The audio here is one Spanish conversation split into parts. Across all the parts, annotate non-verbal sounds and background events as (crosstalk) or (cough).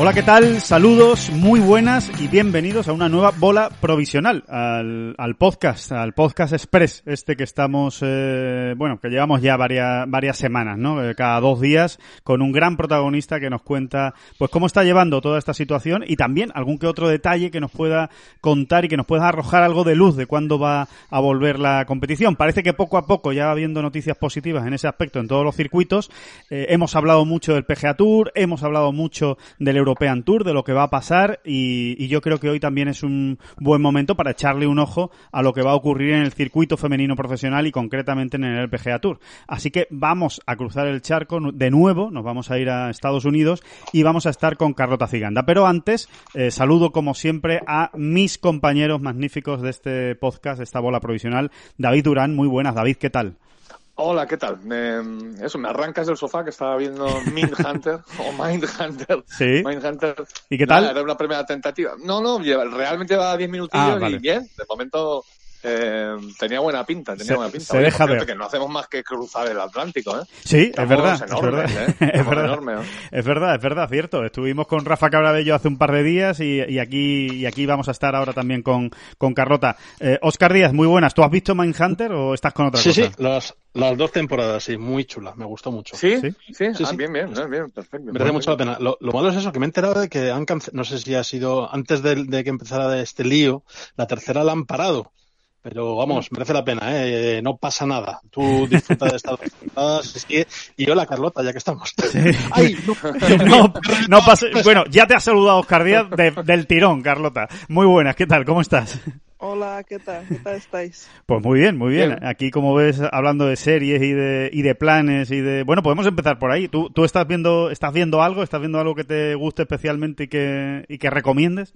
Hola, ¿qué tal? Saludos, muy buenas y bienvenidos a una nueva bola provisional, al, al podcast, al podcast express, este que estamos, eh, bueno, que llevamos ya varias, varias semanas, ¿no? Eh, cada dos días, con un gran protagonista que nos cuenta, pues, cómo está llevando toda esta situación y también algún que otro detalle que nos pueda contar y que nos pueda arrojar algo de luz de cuándo va a volver la competición. Parece que poco a poco ya va habiendo noticias positivas en ese aspecto en todos los circuitos. Eh, hemos hablado mucho del PGA Tour, hemos hablado mucho del Euro European Tour, de lo que va a pasar y, yo creo que hoy también es un buen momento para echarle un ojo a lo que va a ocurrir en el circuito femenino profesional y concretamente en el PGA Tour. Así que vamos a cruzar el charco de nuevo, nos vamos a ir a Estados Unidos y vamos a estar con Carlota Ciganda. Pero antes, eh, saludo como siempre a mis compañeros magníficos de este podcast, de esta bola provisional, David Durán. Muy buenas, David, ¿qué tal? Hola, ¿qué tal? Me, eso, me arrancas del sofá que estaba viendo Mind (laughs) Hunter o Mind Hunter. Sí. Mind Hunter. ¿Y qué tal? era una primera tentativa. No, no, realmente va 10 minutillos ah, y bien. De momento eh, tenía buena pinta, tenía buena pinta. Se deja ver. Que no hacemos más que cruzar el Atlántico, ¿eh? Sí, es verdad, es verdad. ¿eh? (laughs) es verdad. es verdad, es verdad, cierto. Estuvimos con Rafa Cabrabello hace un par de días y, aquí y aquí vamos a estar ahora también con, con Carlota. Eh, Oscar Díaz, muy buenas. ¿Tú has visto Mindhunter o estás con otra cosa? Sí, sí, las, las dos temporadas, sí, muy chulas, me gustó mucho. ¿Sí? Sí, sí, ah, bien, bien, bien, perfecto. Merece mucho la pena. Lo, malo es eso, que me he enterado de que han no sé si ha sido antes de, de que empezara este lío, la tercera la han parado. Pero vamos, merece la pena, ¿eh? No pasa nada. Tú disfrutas de estas temporadas. Y hola, Carlota, ya que estamos. (laughs) Ay, no, (laughs) no, pasa... Bueno, ya te ha saludado Oscar Díaz del tirón, Carlota. Muy buenas, ¿qué tal? ¿Cómo estás? Hola, ¿qué tal? ¿Qué tal estáis? Pues muy bien, muy bien. Aquí, como ves, hablando de series y de, y de planes y de... Bueno, podemos empezar por ahí. ¿Tú, tú estás viendo estás viendo algo? ¿Estás viendo algo que te guste especialmente y que, y que recomiendes?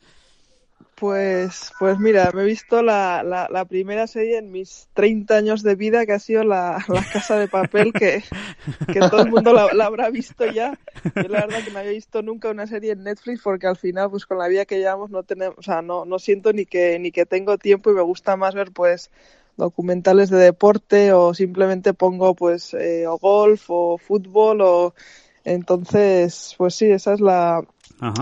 Pues, pues mira, me he visto la, la, primera serie en mis 30 años de vida, que ha sido la, Casa de Papel, que, que todo el mundo la, habrá visto ya. Yo la verdad que no había visto nunca una serie en Netflix, porque al final, pues con la vida que llevamos, no tenemos, o sea, no, no siento ni que, ni que tengo tiempo y me gusta más ver, pues, documentales de deporte o simplemente pongo, pues, eh, o golf o fútbol o entonces, pues sí, esa es la,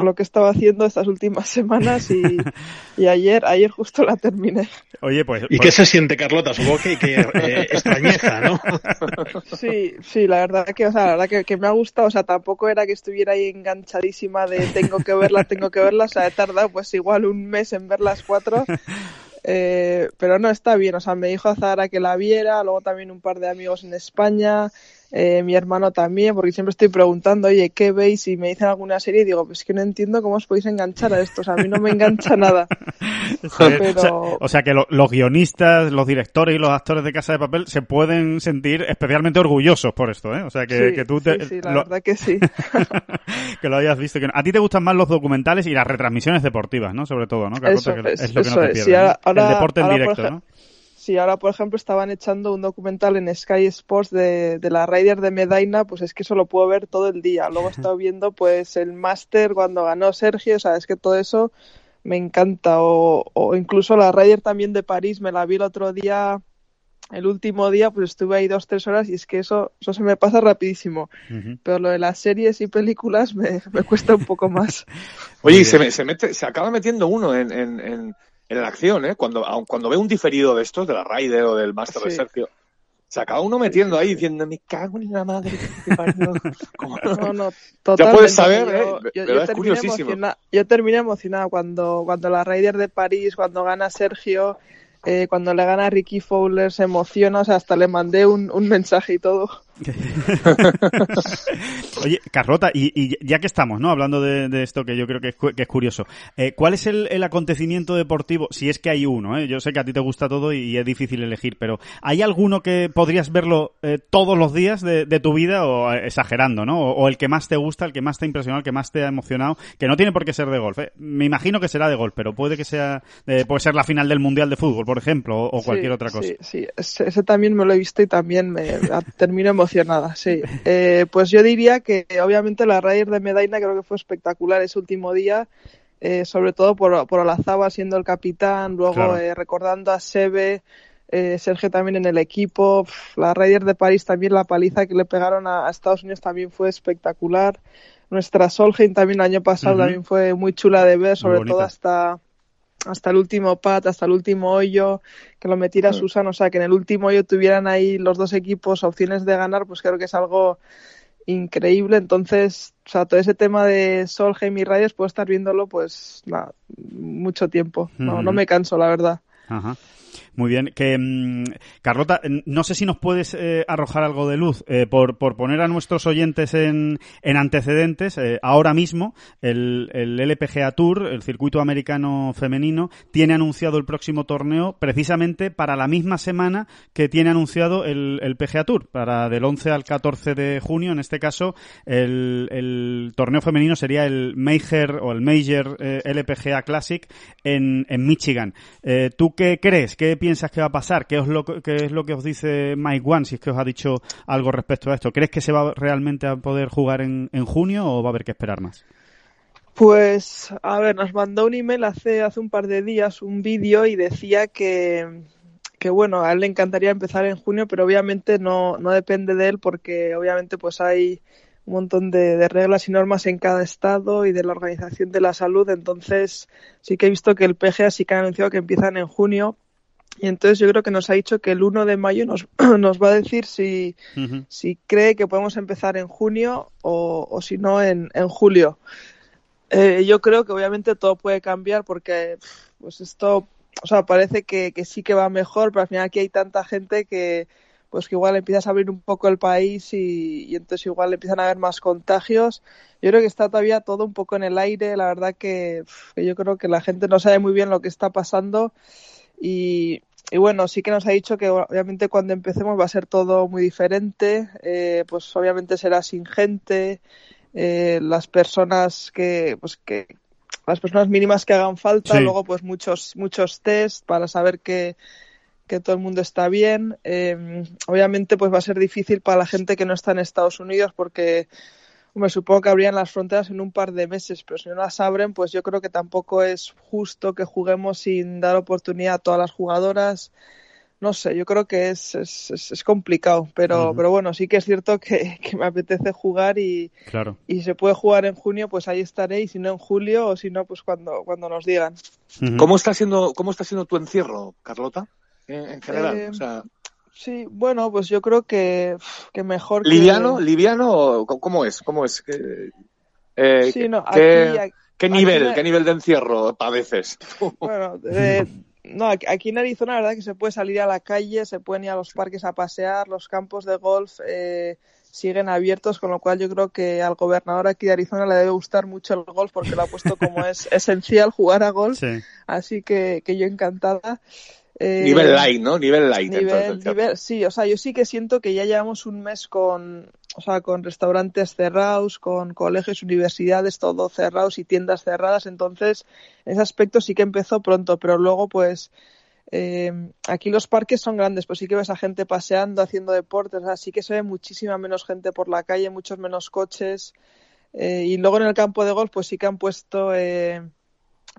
lo que estaba haciendo estas últimas semanas y, (laughs) y, ayer ayer justo la terminé. Oye, pues... ¿Y qué pues se siente, Carlota? Supongo que, que eh, (laughs) extrañeza, ¿no? Sí, sí, la verdad que, o sea, la verdad que, que, me ha gustado, o sea, tampoco era que estuviera ahí enganchadísima de tengo que verla, tengo que verla, o sea, he tardado pues igual un mes en ver las cuatro, (laughs) eh, pero no, está bien, o sea, me dijo a Zara que la viera, luego también un par de amigos en España, eh, mi hermano también, porque siempre estoy preguntando, oye, ¿qué veis? Y me dicen alguna serie y digo, pues que no entiendo cómo os podéis enganchar a esto, o sea, a mí no me engancha nada. (laughs) o, sea, que los guionistas, los directores y los actores de Casa de Papel se pueden sentir especialmente orgullosos por esto, ¿eh? O sea, que, tú te... Sí, la verdad que sí. (laughs) que lo hayas visto. Que A ti te gustan más los documentales y las retransmisiones deportivas, ¿no? Sobre todo, ¿no? eso es, lo que no te pierdes. el deporte en directo, ¿no? Sí, ahora por ejemplo estaban echando un documental en Sky Sports de, de la Ryder de Medina, pues es que eso lo puedo ver todo el día. Luego he estado viendo pues el Master cuando ganó Sergio, o sea, es que todo eso me encanta. O, o incluso la Ryder también de París, me la vi el otro día, el último día, pues estuve ahí dos, tres horas y es que eso, eso se me pasa rapidísimo. Pero lo de las series y películas me, me cuesta un poco más. (laughs) Oye, se, me, se, mete, se acaba metiendo uno en, en en la acción, ¿eh? Cuando, cuando ve un diferido de estos, de la Ryder o del Master de Sergio, se acaba uno metiendo ahí diciendo, me cago en la madre. (laughs) no, no, (laughs) totalmente. Ya puedes saber, ¿eh? Yo, yo, terminé emocionada, yo terminé emocionada cuando, cuando la Raiders de París, cuando gana Sergio, eh, cuando le gana Ricky Fowler, se emociona, o sea, hasta le mandé un, un mensaje y todo. (laughs) Oye, Carrota, y, ya que estamos, ¿no? Hablando de, esto que yo creo que es, curioso, eh, ¿cuál es el, acontecimiento deportivo? Si es que hay uno, ¿eh? Yo sé que a ti te gusta todo y, es difícil elegir, pero ¿hay alguno que podrías verlo eh, todos los días de, tu vida o eh, exagerando, ¿no? O, el que más te gusta, el que más te ha impresionado, el que más te ha emocionado, que no tiene por qué ser de golf. Me imagino que será de golf, pero puede que sea, puede ser la final del Mundial de Fútbol, por ejemplo, o, cualquier otra cosa. Sí, sí, ese, también me lo he visto y también me (laughs) termino emocionado sí. Eh, pues yo diría que obviamente la raíz de Medaina creo que fue espectacular ese último día, eh, sobre todo por, por Olazaba siendo el capitán, luego eh, recordando a Sebe, Sergio también en el equipo, la Raiders de París también, la paliza que le pegaron a, Estados Unidos también fue espectacular. Nuestra Solheim también el año pasado también fue muy chula de ver, sobre todo hasta hasta el úlimo pat, hasta el último hoyo, que lo metiera Susan, o sea, que en el último hoyo tuvieran ahí los dos equipos opciones de ganar, pues creo que es algo increíble. Entonces, o sea, todo ese tema de Solheim y Reyes puedo estar viéndolo, pues, nada, mucho tiempo. No, no me canso, la verdad. Ajá. Muy bien. Que, mm, Carlota, no sé si nos puedes eh, arrojar algo de luz eh, por, por, poner a nuestros oyentes en, en antecedentes. Eh, ahora mismo, el, el, LPGA Tour, el circuito americano femenino, tiene anunciado el próximo torneo precisamente para la misma semana que tiene anunciado el, el PGA Tour, para del 11 al 14 de junio. En este caso, el, el torneo femenino sería el Major o el Major LPGA Classic en, en Michigan. ¿Tú qué crees? ¿Qué piensas que va a pasar? ¿Qué es, lo, qué es lo que os dice Mike One, si es que os ha dicho algo respecto a esto? ¿Crees que se va realmente a poder jugar en, en junio o va a haber que esperar más? Pues, a ver, nos mandó un email hace, hace un par de días, un vídeo, y decía que, que, bueno, a él le encantaría empezar en junio, pero obviamente no, no depende de él porque obviamente pues hay un montón de, de, reglas y normas en cada estado y de la organización de la salud. Entonces, sí que he visto que el PGA sí que ha anunciado que empiezan en junio, y entonces yo creo que nos ha dicho que el 1 de mayo nos, (clears throat) nos va a decir si, si cree que podemos empezar en junio o, o si no en, en julio. Eh, yo creo que obviamente todo puede cambiar porque pues esto, o sea, parece que, que, sí que va mejor, pero al final aquí hay tanta gente que pues que igual empiezas a abrir un poco el país y, y entonces igual empiezan a haber más contagios. Yo creo que está todavía todo un poco en el aire, la verdad que, que yo creo que la gente no sabe muy bien lo que está pasando y, y bueno, sí que nos ha dicho que obviamente cuando empecemos va a ser todo muy diferente, eh, pues obviamente será sin gente, eh, las personas que, pues que, las personas mínimas que hagan falta, luego pues muchos, muchos test para saber que, que todo el mundo está bien. Eh, obviamente pues va a ser difícil para la gente que no está en Estados Unidos porque me supongo que abrían las fronteras en un par de meses, pero si no las abren, pues yo creo que tampoco es justo que juguemos sin dar oportunidad a todas las jugadoras. No sé, yo creo que es, es, es complicado, pero, pero bueno, sí que es cierto que, (laughs) que, me apetece jugar y, claro. y si se puede jugar en junio, pues ahí estaré, y si no en julio, o si no, pues cuando, cuando nos digan. ¿Cómo está siendo, cómo está siendo tu encierro, Carlota? En, en general, eh, o sea, Sí, bueno, pues yo creo que, que mejor. ¿Liviano? Que... ¿Liviano? ¿Cómo es? ¿Cómo es? Eh, sí, no, ¿qué, aquí, ¿qué nivel, aquí... ¿Qué nivel de encierro padeces? Bueno, eh, no, aquí en Arizona, la verdad que se puede salir a la calle, se pueden ir a los parques a pasear, los campos de golf eh, siguen abiertos, con lo cual yo creo que al gobernador aquí de Arizona le debe gustar mucho el golf porque lo ha puesto como es (laughs) esencial jugar a golf. Sí. Así que, que yo encantada. Eh, nivel light, ¿no? Nivel light. Nivel, entonces, nivel, sí, o sea, yo sí que siento que ya llevamos un mes con, o sea, con restaurantes cerrados, con colegios, universidades, todo cerrados y tiendas cerradas. Entonces, en ese aspecto sí que empezó pronto, pero luego, pues, eh, aquí los parques son grandes, pues sí que ves a gente paseando, haciendo deportes, así que se ve muchísima menos gente por la calle, muchos menos coches. Eh, y luego en el campo de golf, pues sí que han puesto.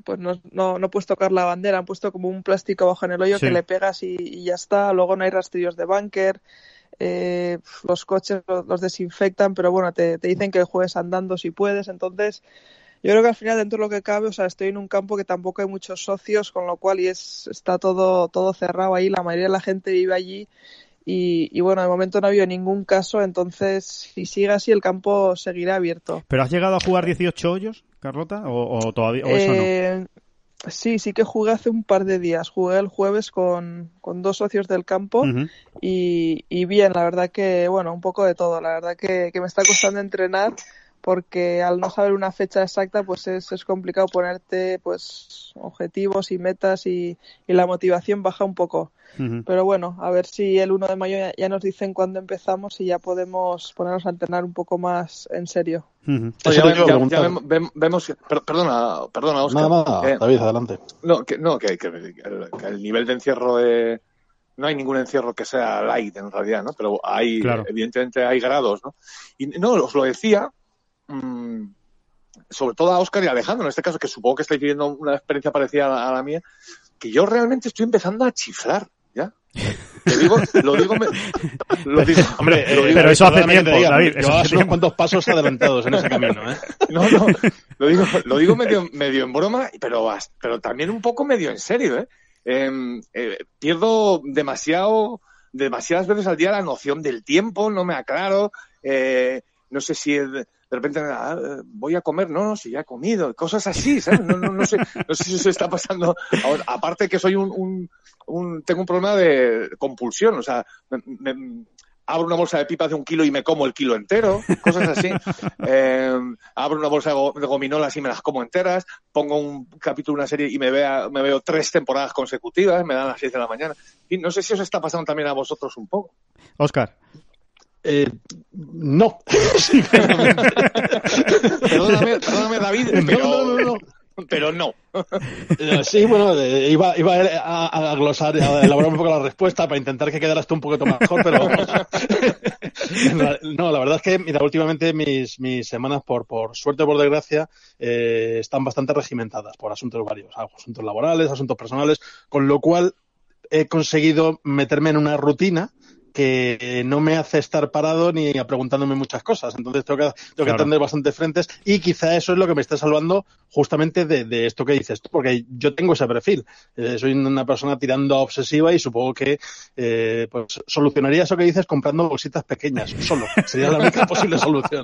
Pues no, no, no, puedes tocar la bandera, han puesto como un plástico bajo en el hoyo Sí. que le pegas y, y ya está. Luego no hay rastrillos de búnker, eh, los coches los, los desinfectan, pero bueno, te, te, dicen que juegues andando si puedes. Entonces, yo creo que al final, dentro de lo que cabe, o sea, estoy en un campo que tampoco hay muchos socios, con lo cual y es, está todo, todo cerrado ahí. La mayoría de la gente vive allí Y, bueno, de momento no ha habido ningún caso, entonces si sigue así el campo seguirá abierto. ¿Pero has llegado a jugar 18 hoyos, Carlota? ¿O, todavía o eso no? Eh, sí, sí que jugué hace un par de días. Jugué el jueves con, dos socios del campo y, y, bien, la verdad que, bueno, un poco de todo. La verdad que, que me está costando entrenar porque al no saber una fecha exacta pues es, es complicado ponerte pues objetivos y metas y, la motivación baja un poco. Pero bueno, a ver si el 1 de mayo ya, nos dicen cuándo empezamos y ya podemos ponernos a entrenar un poco más en serio. ya, vemos, perdona, perdona, Oscar. Nada, nada, eh, David, adelante. No, que, no, que, el, nivel de encierro no hay ningún encierro que sea light en realidad, ¿no? Pero hay, evidentemente hay grados, ¿no? Y no, os lo decía Mm, sobre todo a Oscar y a Alejandro, en este caso, que supongo que estáis viviendo una experiencia parecida a la, mía, que yo realmente estoy empezando a chiflar, ¿ya? Lo digo, lo digo, (laughs) lo digo hombre, pero eso hace tiempo, David. Hace unos cuantos pasos adelantados en ese camino, ¿eh? (laughs) No, no, lo digo, lo digo medio, medio en broma, pero, pero también un poco medio en serio, ¿eh? Em, eh pierdo demasiado, demasiadas veces al día la noción del tiempo, no me aclaro, eh, no sé si es, de repente ah, voy a comer, no, no, si ya he comido, cosas así, ¿sabes? No, no, no sé, no sé si eso está pasando. aparte que soy un, un, tengo un problema de compulsión, o sea, me, abro una bolsa de pipas de un kilo y me como el kilo entero, cosas así. Eh, abro una bolsa de gominolas y me las como enteras. Pongo un capítulo de una serie y me, vea, me veo tres temporadas consecutivas, me dan las seis de la mañana. Y no sé si os está pasando también a vosotros un poco. Oscar. Eh, no. (laughs) perdóname, perdóname, David, pero no, no, no. Pero no. Eh, sí, bueno, eh, iba, iba a, glosar, a elaborar un poco la respuesta para intentar que quedara esto un poquito mejor, pero (laughs) no, la verdad es que, mira, últimamente mis, mis semanas, por, por suerte o por desgracia, eh, están bastante regimentadas por asuntos varios, asuntos laborales, asuntos personales, con lo cual he conseguido meterme en una rutina que no me hace estar parado ni preguntándome muchas cosas. Entonces tengo que, tengo que atender bastantes frentes y quizá eso es lo que me está salvando justamente de, esto que dices tú, porque yo tengo ese perfil. Eh, soy una persona tirando a obsesiva y supongo que eh, pues solucionaría eso que dices comprando bolsitas pequeñas, solo. Sería la única (laughs) posible solución.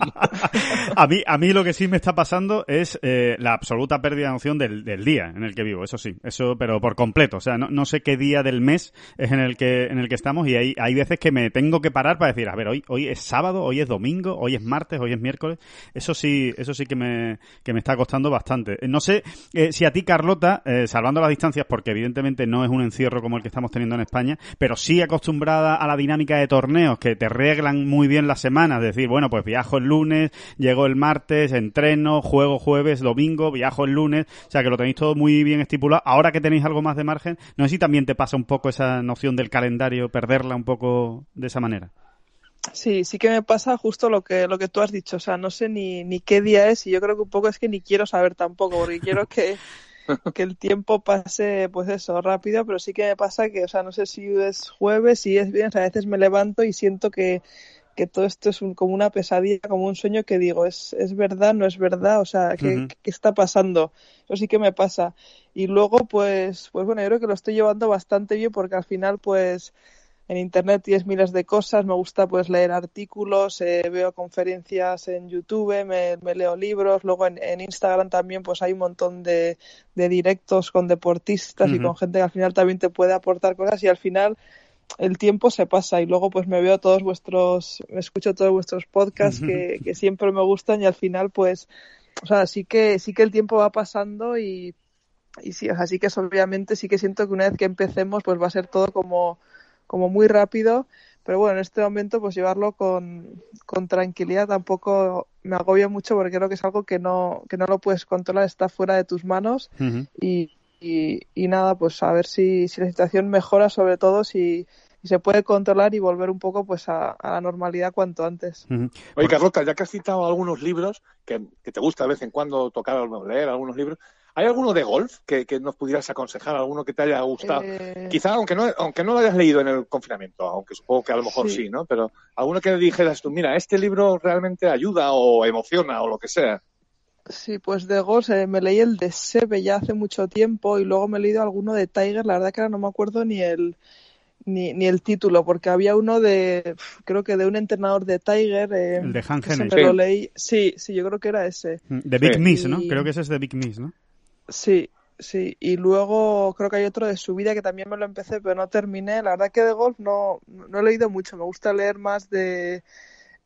a mí, a mí lo que sí me está pasando es eh, la absoluta pérdida de noción del, del, día en el que vivo, eso sí, eso, pero por completo. O sea, no, no sé qué día del mes es en el que, en el que estamos y hay, hay veces que me tengo que parar para decir, a ver, hoy, hoy es sábado, hoy es domingo, hoy es martes, hoy es miércoles. Eso sí, eso sí que me, que me está costando bastante. Eh, no sé eh, si a ti, Carlota, eh, salvando las distancias, porque evidentemente no es un encierro como el que estamos teniendo en España, pero sí acostumbrada a la dinámica de torneos que te reglan muy bien las semanas, decir, bueno, pues viajo el lunes, llego el martes, entreno, juego jueves, domingo, viajo el lunes, o sea que lo tenéis todo muy bien estipulado. Ahora que tenéis algo más de margen, no sé si también te pasa un poco esa noción del calendario, perderla un poco de esa manera. Sí, sí que me pasa justo lo que, lo que tú has dicho. O sea, no sé ni, ni qué día es y yo creo que un poco es que ni quiero saber tampoco, porque quiero que, (laughs) que el tiempo pase, pues eso, rápido, pero sí que me pasa que, o sea, no sé si es jueves, si es bien, a veces me levanto y siento que, que todo esto es como una pesadilla, como un sueño que digo, ¿es, es verdad, no es verdad? O sea, ¿qué, ¿qué, está pasando? Eso sí que me pasa. Y luego, pues, pues bueno, yo creo que lo estoy llevando bastante bien porque al final, pues, en internet tienes miles de cosas, me gusta pues leer artículos, eh, veo conferencias en YouTube, me, leo libros, luego en, Instagram también pues hay un montón de, directos con deportistas y con gente que al final también te puede aportar cosas y al final el tiempo se pasa y luego pues me veo todos vuestros, me escucho todos vuestros podcasts que, que siempre me gustan y al final pues, o sea, sí que, sí que el tiempo va pasando y, y sí, así que obviamente sí que siento que una vez que empecemos pues va a ser todo como como muy rápido, pero bueno, en este momento pues llevarlo con, con tranquilidad tampoco me agobia mucho porque creo que es algo que no, que no lo puedes controlar, está fuera de tus manos. Y, y, nada, pues a ver si, si la situación mejora, sobre todo si, se puede controlar y volver un poco pues a, la normalidad cuanto antes. Oye, Carlota, ya que has citado algunos libros que, que, te gusta de vez en cuando tocar o leer algunos libros, ¿Hay alguno de golf que, nos pudieras aconsejar? ¿Alguno que te haya gustado? Eh, Quizá, aunque no, aunque no lo hayas leído en el confinamiento, aunque supongo que a lo mejor sí, ¿no? Pero alguno que dijeras tú, mira, este libro realmente ayuda o emociona o lo que sea. Sí, pues de golf eh, me leí el de Sebe ya hace mucho tiempo y luego me he leído alguno de Tiger. La verdad que ahora no me acuerdo ni el ni, ni el título, porque había uno de, creo que de un entrenador de Tiger. Eh, el de Han me lo leí. Sí, sí, yo creo que era ese. De Big Sí. Miss, ¿no? Y- Creo que ese es de Big Miss, ¿no? Sí, sí. Y luego creo que hay otro de su vida que también me lo empecé, pero no terminé. La verdad que de golf no, no he leído mucho. Me gusta leer más de,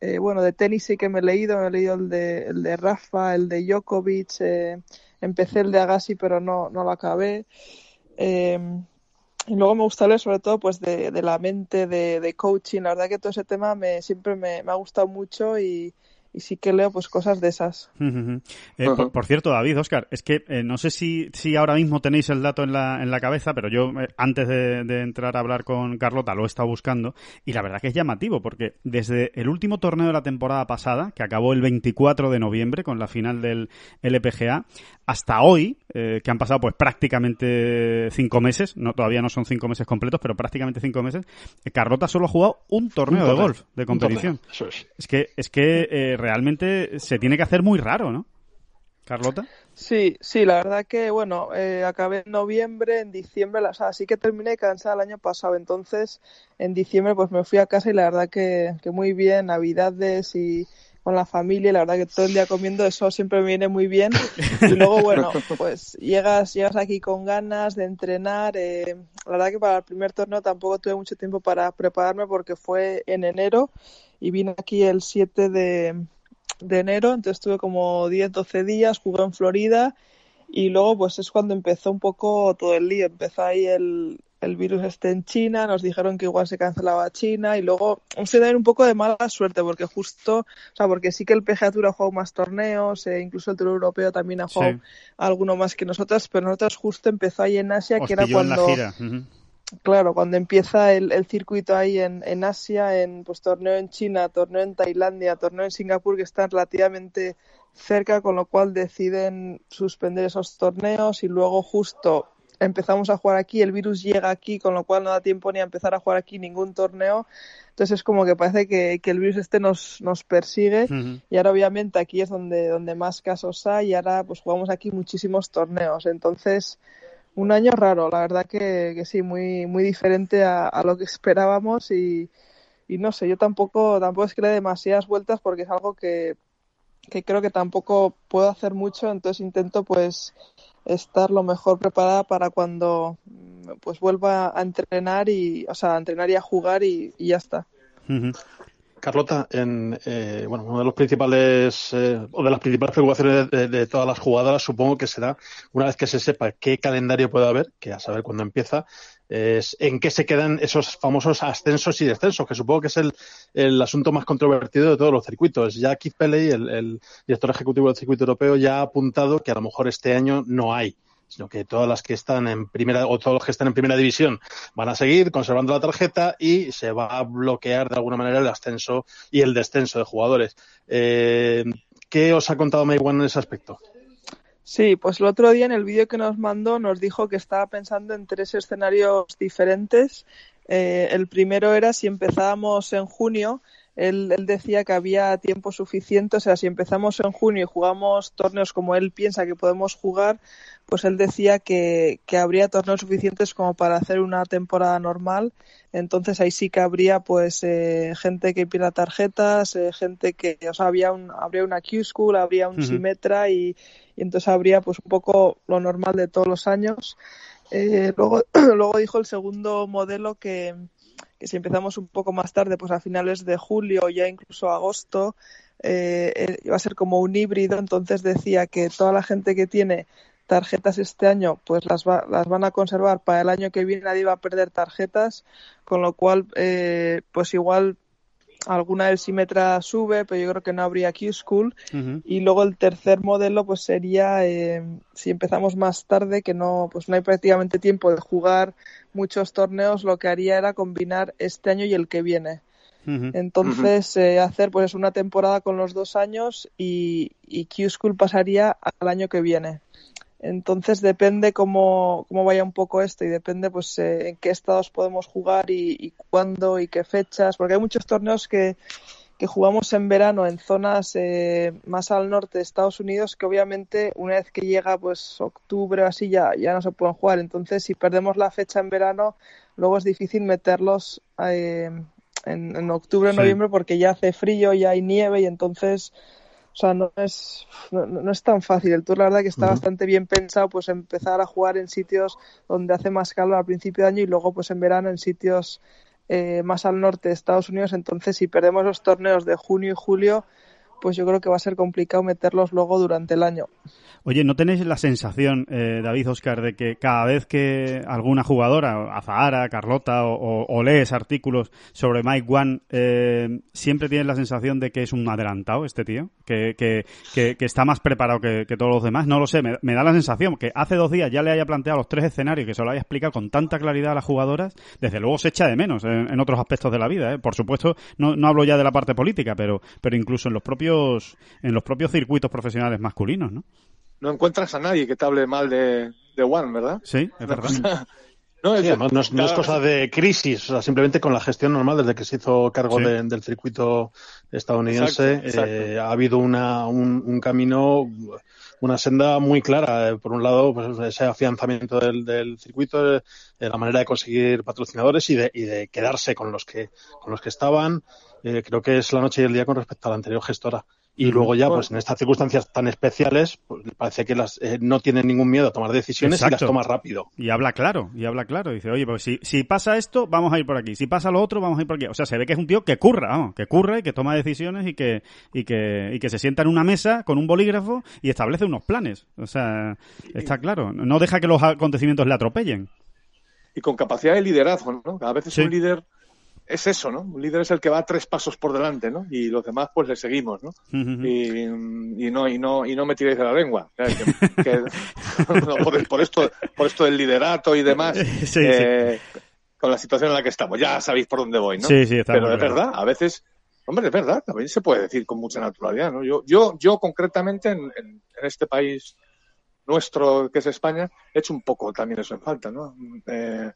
eh, bueno, de tenis sí que me he leído. Me he leído el de, el de Rafa, el de Djokovic. eh, empecé el de Agassi, pero no, no lo acabé. Eh, y luego me gusta leer sobre todo pues de, de la mente, de, de coaching. La verdad que todo ese tema me, siempre me, me ha gustado mucho y, y sí que leo pues cosas de esas. Eh, por cierto, David, Oscar, es que eh, no sé si, si ahora mismo tenéis el dato en la, en la cabeza, pero yo eh, antes de, de entrar a hablar con Carlota lo he estado buscando y la verdad que es llamativo porque desde el último torneo de la temporada pasada, que acabó el 24 de noviembre con la final del LPGA, hasta hoy, eh, que han pasado pues prácticamente cinco meses, no todavía no son cinco meses completos, pero prácticamente cinco meses, eh, Carlota solo ha jugado un torneo Un de golf de competición. Eso es. Es que, es que eh, realmente se tiene que hacer muy raro, ¿no? Carlota. Sí, sí, la verdad que, bueno, eh, acabé en noviembre, en diciembre, o sea, sí que terminé cansada el año pasado, entonces en diciembre pues me fui a casa y la verdad que, que muy bien, navidades y con la familia, y la verdad que todo el día comiendo eso siempre me viene muy bien. Y luego, bueno, (laughs) pues llegas, llegas aquí con ganas de entrenar, eh, la verdad que para el primer torneo tampoco tuve mucho tiempo para prepararme porque fue en enero y vine aquí el 7 de, de enero, entonces estuve como 10, 12 días, jugué en Florida y luego pues es cuando empezó un poco todo el lío, empezó ahí el, el virus este en China, nos dijeron que igual se cancelaba China y luego se da un poco de mala suerte porque justo, o sea, porque sí que el PGA Tour ha jugado más torneos, eh, incluso el Tour Europeo también ha jugado Sí. alguno más que nosotros, pero nosotros justo empezó ahí en Asia, Os que era cuando... Claro, cuando empieza el, el circuito ahí en, en Asia, en pues torneo en China, torneo en Tailandia, torneo en Singapur, que están relativamente cerca, con lo cual deciden suspender esos torneos y luego justo empezamos a jugar aquí, el virus llega aquí, con lo cual no da tiempo ni a empezar a jugar aquí ningún torneo. Entonces es como que parece que, que el virus este nos, nos persigue Ujú. y ahora obviamente aquí es donde, donde más casos hay y ahora pues jugamos aquí muchísimos torneos. Entonces, un año raro, la verdad que, que sí, muy, muy diferente a, a lo que (laughs) esperábamos y, y no sé, yo tampoco, tampoco es que le dé demasiadas vueltas porque es algo que, que creo que tampoco puedo hacer mucho, entonces intento pues estar lo mejor preparada para cuando mm, pues vuelva a entrenar y, o sea, a entrenar y a jugar y, ya está. Carlota, en, eh, bueno, uno de los principales eh, o de las principales preocupaciones de, de- todas las jugadoras, supongo que será una vez que se sepa qué calendario puede haber, que a saber cuándo empieza, es en qué se quedan esos famosos ascensos y descensos, que supongo que es el, el asunto más controvertido de todos los circuitos. Ya Keith Pelley, el, el director ejecutivo del circuito europeo, ya ha apuntado que a lo mejor este año no hay sino que todas las que están en primera o todos los que están en primera división van a seguir conservando la tarjeta y se va a bloquear de alguna manera el ascenso y el descenso de jugadores. Eh, ¿Qué os ha contado Maywan en ese aspecto? Sí, pues el otro día en el vídeo que nos mandó nos dijo que estaba pensando en tres escenarios diferentes. Eh, el primero era si empezábamos en junio, él, él decía que había tiempo suficiente, o sea, si empezamos en junio y jugamos torneos como él piensa que podemos jugar, pues él decía que, que habría torneos suficientes como para hacer una temporada normal. Entonces ahí sí que habría pues eh, gente que pierda tarjetas, eh, gente que, o sea, había un, habría una Q-School, habría un Ujú. Symetra y, y entonces habría pues un poco lo normal de todos los años. Eh, luego, (clears throat) luego dijo el segundo modelo que, que si empezamos un poco más tarde, pues a finales de julio, ya incluso agosto, eh, eh, iba a ser como un híbrido. Entonces decía que toda la gente que tiene tarjetas este año, pues las, va- las van a conservar para el año que viene. Nadie va a perder tarjetas, con lo cual, eh, pues igual alguna del Simetra sube, pero yo creo que no habría Q-School. Y luego el tercer modelo pues sería eh, si empezamos más tarde, que no, pues no hay prácticamente tiempo de jugar muchos torneos, lo que haría era combinar este año y el que viene. Entonces, eh, hacer pues una temporada con los dos años y, y Q-School pasaría al año que viene. Entonces depende cómo, cómo vaya un poco esto y depende pues eh, en qué estados podemos jugar y, y cuándo y qué fechas, porque hay muchos torneos que, que jugamos en verano en zonas eh, más al norte de Estados Unidos que obviamente una vez que llega pues octubre o así ya, ya no se pueden jugar. Entonces si perdemos la fecha en verano luego es difícil meterlos eh, en, en, octubre, noviembre, porque ya hace frío, ya hay nieve y entonces, o sea, no es, no, no es tan fácil. El tour, la verdad, que está uh -huh. bastante bien pensado, pues empezar a jugar en sitios donde hace más calor al principio de año y luego, pues en verano, en sitios eh, más al norte de Estados Unidos. Entonces, si perdemos los torneos de junio y julio, pues yo creo que va a ser complicado meterlos luego durante el año. Oye, ¿no tenéis la sensación, eh, David Oscar, de que cada vez que alguna jugadora, Azahara, Carlota, o, lees artículos sobre Mike One, eh, siempre tienes la sensación de que es un adelantado este tío? Que, que, que, que está más preparado que, que, todos los demás. No lo sé, me, da la sensación que hace dos días ya le haya planteado los tres escenarios, que se lo haya explicado con tanta claridad a las jugadoras, desde luego se echa de menos en, en otros aspectos de la vida. ¿eh? Por supuesto, no, no hablo ya de la parte política, pero, pero incluso en los propios, en los propios circuitos profesionales masculinos, ¿no? no encuentras a nadie que te hable mal de, de One, ¿verdad? Sí, es verdad. (laughs) No, es, sí, además, no, es, no, es, cosa de crisis, o sea, simplemente con la gestión normal desde que se hizo cargo sí. de, del circuito estadounidense exacto, exacto. Eh, ha habido una, un, un, camino, una senda muy clara. Por un lado, pues, ese afianzamiento del, del circuito, eh, la manera de conseguir patrocinadores y de, y de quedarse con los que, con los que estaban. Eh, creo que es la noche y el día con respecto a la anterior gestora. Y luego ya, pues en estas circunstancias tan especiales, pues parece que las eh, no tienen ningún miedo a tomar decisiones Exacto. y las toma rápido. Y habla claro, y habla claro. Dice, oye, pues si, si pasa esto, vamos a ir por aquí. Si pasa lo otro, vamos a ir por aquí. O sea, se ve que es un tío que curra, vamos, que curra y que toma decisiones y que, y que, y que se sienta en una mesa con un bolígrafo y establece unos planes. O sea, está claro. No deja que los acontecimientos le atropellen. Y con capacidad de liderazgo, ¿no? A veces sí. un líder es eso, ¿no? Un líder es el que va tres pasos por delante, ¿no? Y los demás, pues le seguimos, ¿no? Uh -huh. y, y, no y no y no me tiréis de la lengua. Que, que, (laughs) no, por, por, esto por esto del liderato y demás. (laughs) Sí, eh, sí. Con la situación en la que estamos, ya sabéis por dónde voy, ¿no? Sí, sí, Pero de verdad, a veces, hombre, es verdad, también se puede decir con mucha naturalidad, ¿no? Yo, yo, yo concretamente en, en, en este país nuestro que es España, he hecho un poco también eso en falta, ¿no? Eh,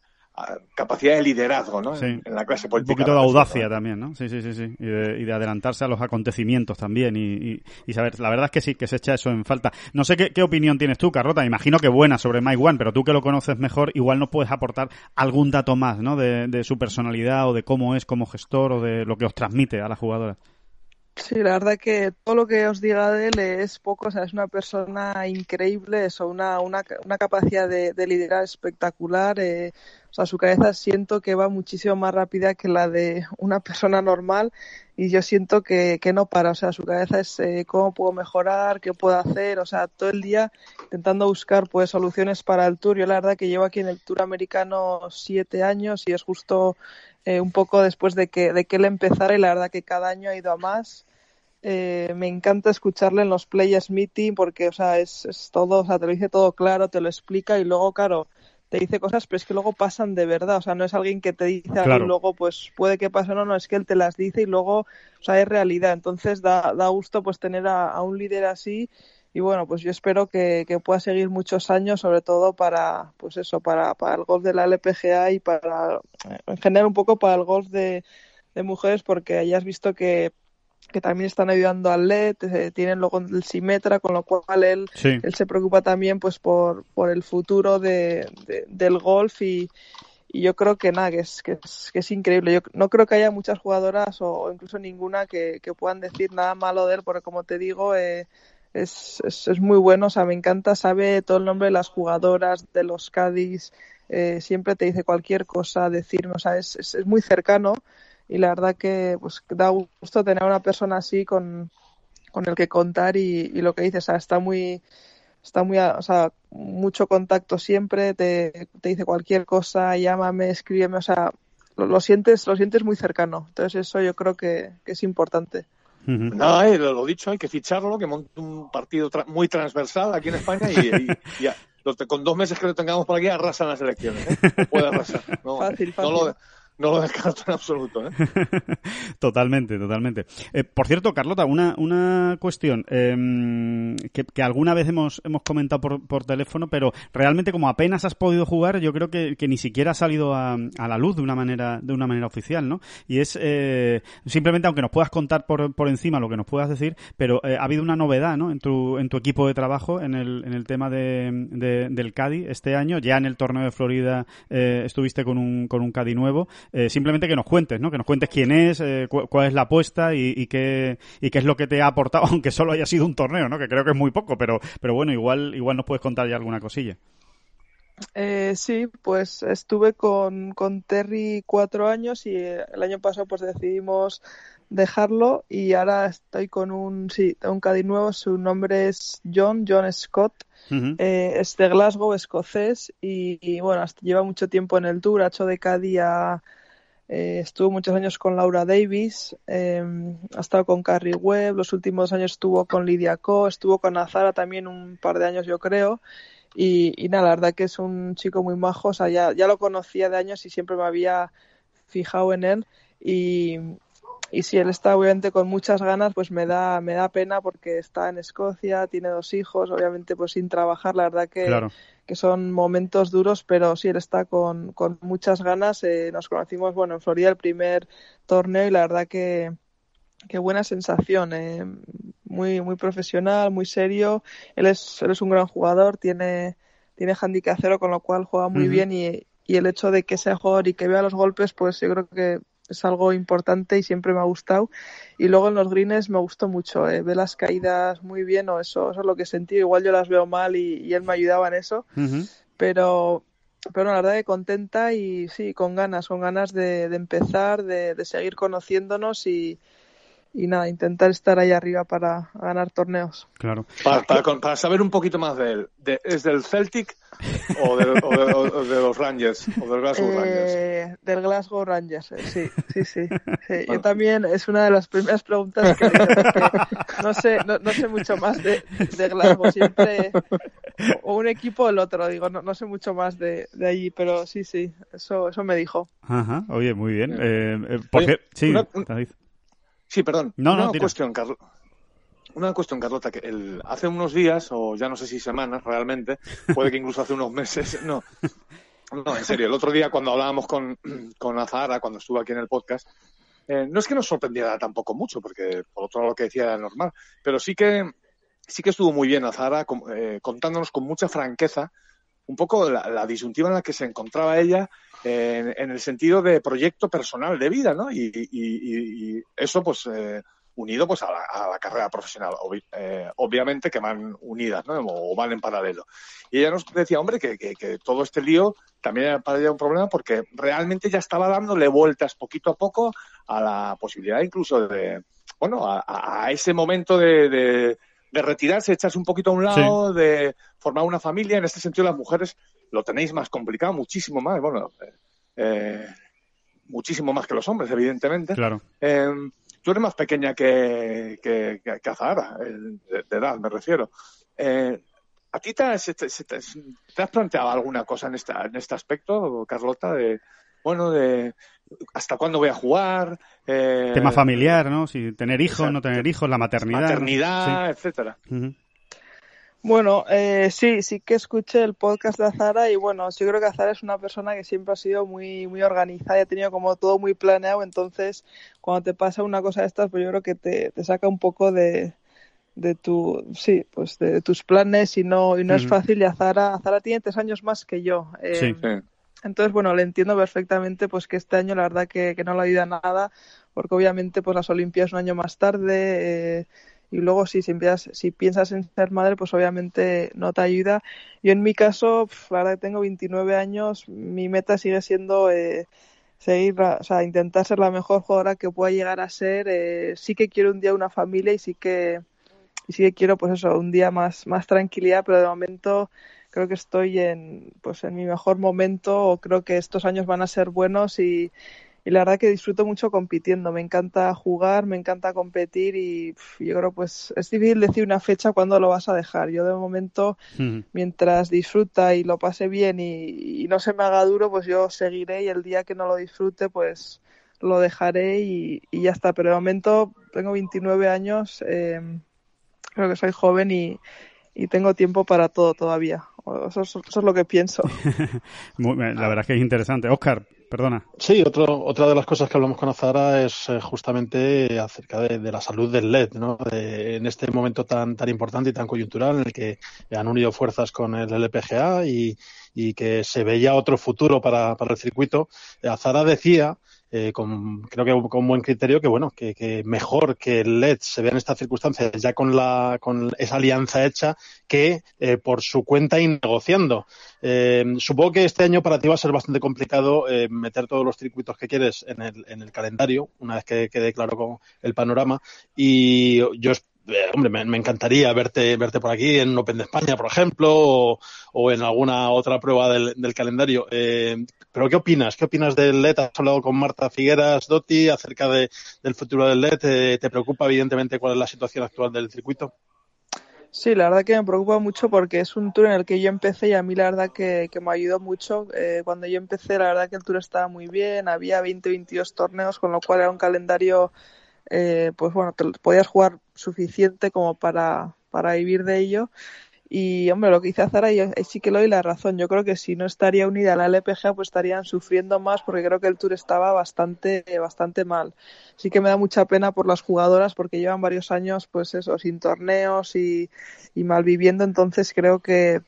capacidad de liderazgo, ¿no? Sí. En, en, la clase política. Un poquito de audacia también, ¿no? Sí, sí, sí, sí. Y de, y de adelantarse a los acontecimientos también y, y, y, saber, la verdad es que sí, que se echa eso en falta. No sé qué, qué opinión tienes tú, Carrota, me imagino que buena sobre Mike One, pero tú que lo conoces mejor, igual nos puedes aportar algún dato más, ¿no? De, de su personalidad o de cómo es como gestor o de lo que os transmite a la jugadora. Sí, la verdad que todo lo que os diga de él es poco, o sea, es una persona increíble, eso, una, una, una capacidad de, de liderar espectacular, eh, o sea, su cabeza siento que va muchísimo más rápida que la de una persona normal y yo siento que, que no para, o sea, su cabeza es eh, cómo puedo mejorar, qué puedo hacer, o sea, todo el día intentando buscar pues soluciones para el tour. Yo la verdad que llevo aquí en el tour americano siete años y es justo eh, un poco después de que, de que él empezara y la verdad que cada año ha ido a más. Eh, me encanta escucharle en los players meeting porque, o sea, es, es todo, o sea, te lo dice todo claro, te lo explica y luego, claro, te dice cosas, pero es que luego pasan de verdad, o sea, no es alguien que te dice claro. algo y luego, pues, puede que pase o no, no, es que él te las dice y luego, o sea, es realidad. Entonces, da, da gusto, pues, tener a, a un líder así y bueno, pues yo espero que, que, pueda seguir muchos años, sobre todo para, pues eso, para, para el golf de la LPGA y para, en general un poco para el golf de, de mujeres, porque hayas visto que que también están ayudando al LED, eh, tienen luego el Simetra, con lo cual él, sí. él se preocupa también pues por, por el futuro de, de, del golf y, y yo creo que nada, que es, que es, que es increíble. Yo no creo que haya muchas jugadoras o, o incluso ninguna que, que, puedan decir nada malo de él, porque como te digo, eh, es, es, es, muy bueno, o sea, me encanta, sabe todo el nombre de las jugadoras, de los Cádiz, eh, siempre te dice cualquier cosa, decirme, o sea, es, es, muy cercano y la verdad que pues da gusto tener a una persona así con, con el que contar y, y lo que dices, o sea, está muy está muy, o sea, mucho contacto siempre, te, te dice cualquier cosa, llámame, escríbeme, o sea, lo, lo, sientes, lo sientes muy cercano. Entonces eso yo creo que, que es importante. Nada, eh, lo dicho, hay que ficharlo, que monte un partido tra muy transversal aquí en España y, y, y (laughs) ya, con dos meses que lo tengamos por aquí arrasan las elecciones. ¿eh? No puede arrasar. No, fácil, fácil. No lo, no lo descarto en absoluto. ¿eh? (laughs) totalmente, totalmente. Eh, por cierto, Carlota, una, una cuestión em, que, que, alguna vez hemos, hemos comentado por, por, teléfono, pero realmente como apenas has podido jugar, yo creo que, que ni siquiera ha salido a, a, la luz de una manera, de una manera oficial, ¿no? Y es eh, simplemente, aunque nos puedas contar por, por encima lo que nos puedas decir, pero eh, ha habido una novedad, ¿no? En tu, en tu equipo de trabajo, en el, en el tema de, de del Cádiz este año, ya en el torneo de Florida eh, estuviste con un, con un Cádiz nuevo. Eh, simplemente que nos cuentes, ¿no? Que nos cuentes quién es, eh, cu cuál es la apuesta y, y, qué, y qué es lo que te ha aportado, (laughs) aunque solo haya sido un torneo, ¿no? Que creo que es muy poco, pero, pero bueno, igual, igual nos puedes contar ya alguna cosilla. Eh, sí, pues estuve con, con Terry cuatro años y el año pasado pues decidimos dejarlo y ahora estoy con un, sí, un Cádiz nuevo, su nombre es John, John Scott, uh -huh. eh, es de Glasgow, escocés y, y, bueno, hasta lleva mucho tiempo en el tour, ha hecho de Cádiz a, eh, estuvo muchos años con Laura Davis, eh, ha estado con Carrie Webb, los últimos años estuvo con Lidia Co, estuvo con Azara también un par de años yo creo y, y nada, la verdad que es un chico muy majo, o sea, ya, ya lo conocía de años y siempre me había fijado en él y, y si él está obviamente con muchas ganas, pues me da, me da pena porque está en Escocia, tiene dos hijos, obviamente pues sin trabajar, la verdad que, claro. Que son momentos duros, pero sí él está con, con muchas ganas. Eh, nos conocimos, bueno, en Florida el primer torneo y la verdad que, qué buena sensación, eh, muy, muy profesional, muy serio. Él es, él es un gran jugador, tiene, tiene handicap cero, con lo cual juega muy uh -huh. bien y, y el hecho de que sea jugador y que vea los golpes, pues yo creo que es algo importante y siempre me ha gustado. Y luego en los greens me gustó mucho, eh, ve las caídas muy bien, o eso, eso es lo que sentí. Igual yo las veo mal y, y él me ayudaba en eso, uh -huh. pero, pero la verdad que contenta y sí, con ganas, con ganas de, de empezar, de, de, seguir conociéndonos y, y nada, intentar estar ahí arriba para ganar torneos. Claro. Para, para, para saber un poquito más de él, de, ¿es del Celtic o de, o, de, o de, los Rangers? ¿O del Glasgow eh, Rangers? Del Glasgow Rangers, eh, sí, sí, sí. sí. Bueno. (laughs) Yo también, es una de las primeras preguntas que no sé, no, no, sé mucho más de, de Glasgow, siempre o un equipo o el otro, digo, no, no sé mucho más de, de allí, pero sí, sí, eso, eso me dijo. Ajá, oye, muy bien. Eh, eh porque, Oye, sí, una, un... Sí, perdón. No, una no, cuestión, Carlos. Una cuestión, Carlota, que el, hace unos días, o ya no sé si semanas realmente, puede que incluso hace unos meses, (laughs) no, no, en serio, el otro día cuando hablábamos con, con Azahara, cuando estuvo aquí en el podcast, eh, no es que nos sorprendiera tampoco mucho, porque por otro lado lo que decía era normal, pero sí que, sí que estuvo muy bien Azahara eh, contándonos con mucha franqueza un poco la, disyuntiva en la que se encontraba ella eh, en, el sentido de proyecto personal de vida, ¿no? Y, y, y eso, pues, eh, unido pues a la, a la carrera profesional, eh, obviamente que van unidas, ¿no? O, van en paralelo. Y ella nos decía, hombre, que, que, todo este lío también era para ella un problema porque realmente ya estaba dándole vueltas poquito a poco a la posibilidad incluso de, bueno, a, ese momento de de retirarse, echarse un poquito a un lado, sí. de formar una familia. En este sentido, las mujeres lo tenéis más complicado, muchísimo más. Bueno, eh, muchísimo más que los hombres, evidentemente. Claro. Eh, tú eres más pequeña que, que, que, que Azahara, de, de, edad me refiero. Eh, ¿A ti te has, te, te, te has, planteado alguna cosa en, esta, en este aspecto, Carlota? De, bueno, de hasta cuándo voy a jugar. Eh, Tema familiar, ¿no? Si tener hijos, exacto. no tener hijos, la maternidad. Maternidad, sí. etcétera. Uh -huh. Bueno, eh, sí, sí que escuché el podcast de Azara y bueno, yo creo que Azara es una persona que siempre ha sido muy, muy organizada y ha tenido como todo muy planeado, entonces cuando te pasa una cosa de estas, pues yo creo que te, te saca un poco de, de tu, sí, pues de, de tus planes y no, y no uh -huh. es fácil y Azara, Azara tiene tres años más que yo. Eh, sí. sí. Entonces, bueno, le entiendo perfectamente pues que este año la verdad que, que no le ayuda nada, porque obviamente pues las Olimpiadas un año más tarde eh, y luego sí, si, empiezas, si piensas en ser madre, pues obviamente no te ayuda. Yo en mi caso, pff, la verdad que tengo 29 años, mi meta sigue siendo eh, seguir, o sea, intentar ser la mejor jugadora que pueda llegar a ser. Eh, sí que quiero un día una familia y sí que y sí que quiero pues eso, un día más, más tranquilidad, pero de momento creo que estoy en, pues en mi mejor momento o creo que estos años van a ser buenos y, y la verdad que disfruto mucho compitiendo. Me encanta jugar, me encanta competir y yo creo pues es difícil decir una fecha cuando lo vas a dejar. Yo de momento, mientras disfruta y lo pase bien y, no se me haga duro, pues yo seguiré y el día que no lo disfrute, pues lo dejaré y, ya está. Pero de momento tengo 29 años, eh, creo que soy joven y, y tengo tiempo para todo todavía. Eso, es lo que pienso. (laughs) la verdad es que es interesante. Oscar, perdona. Sí, otro, otra de las cosas que hablamos con Azara es eh, justamente acerca de, la salud del LED, ¿no? en este momento tan, tan importante y tan coyuntural en el que han unido fuerzas con el LPGA y, y que se veía otro futuro para, para el circuito. Azara decía eh, con, creo que con buen criterio que bueno que, que, mejor que el LED se vea en estas circunstancias ya con la con esa alianza hecha que eh, por su cuenta y negociando. Eh, supongo que este año para ti va a ser bastante complicado meter todos los circuitos que quieres en el, en el calendario una vez que quede claro con el panorama. Y yo eh, hombre, me, encantaría verte, verte por aquí en Open de España, por ejemplo, o, en alguna otra prueba del, calendario. Eh, pero ¿qué opinas? ¿Qué opinas del LED? Has hablado con Marta Figueras Dotti acerca de, del futuro del LED. Eh, ¿Te preocupa, evidentemente, cuál es la situación actual del circuito? Sí, la verdad que me preocupa mucho porque es un tour en el que yo empecé y a mí la verdad que, me ayudó mucho. cuando yo empecé, la verdad que el tour estaba muy bien, había 20, 22 torneos, con lo cual era un calendario eh, pues bueno, te podías jugar suficiente como para, para vivir de ello. Y hombre, lo que dice Zara, y sí que le doy la razón. Yo creo que si no estaría unida a la LPGA, pues estarían sufriendo más porque creo que el Tour estaba bastante, bastante mal. Sí que me da mucha pena por las jugadoras porque llevan varios años, pues eso, sin torneos y, y mal viviendo. Entonces creo que,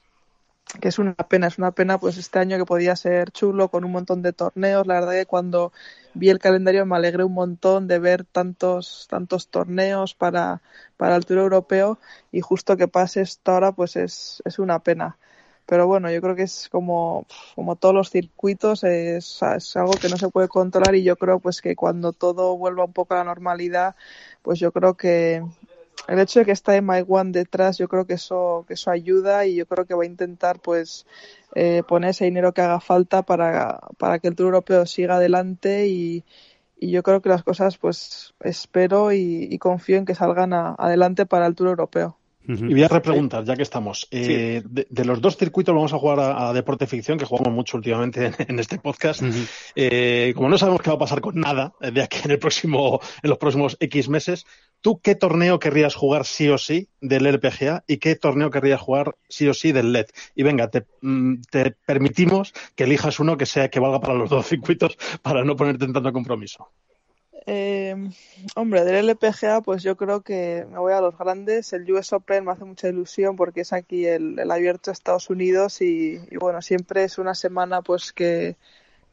que es una pena, es una pena pues este año que podía ser chulo con un montón de torneos. La verdad que cuando vi el calendario me alegré un montón de ver tantos, tantos torneos para, para el Tour Europeo y justo que pase esto ahora pues es, es una pena. Pero bueno, yo creo que es como, como todos los circuitos, es, es algo que no se puede controlar y yo creo pues que cuando todo vuelva un poco a la normalidad, pues yo creo que, el hecho de que está My One detrás, yo creo que eso, que eso ayuda y yo creo que va a intentar pues eh, poner ese dinero que haga falta para, para que el Tour Europeo siga adelante y, y yo creo que las cosas pues espero y, confío en que salgan adelante para el Tour Europeo. Y voy a repreguntar, ya que estamos. Eh, de, los dos circuitos vamos a jugar a, Deporte Ficción, que jugamos mucho últimamente en, este podcast. Eh, como no sabemos qué va a pasar con nada de aquí en el próximo, en los próximos X meses, ¿tú qué torneo querrías jugar sí o sí del LPGA y qué torneo querrías jugar sí o sí del LED? Y venga, te, mm, te permitimos que elijas uno que sea que valga para los dos (laughs) circuitos para no ponerte en tanto compromiso. Eh, hombre, del LPGA, pues yo creo que me voy a los grandes. El US Open me hace mucha ilusión porque es aquí el, abierto de Estados Unidos y, bueno, siempre es una semana pues que,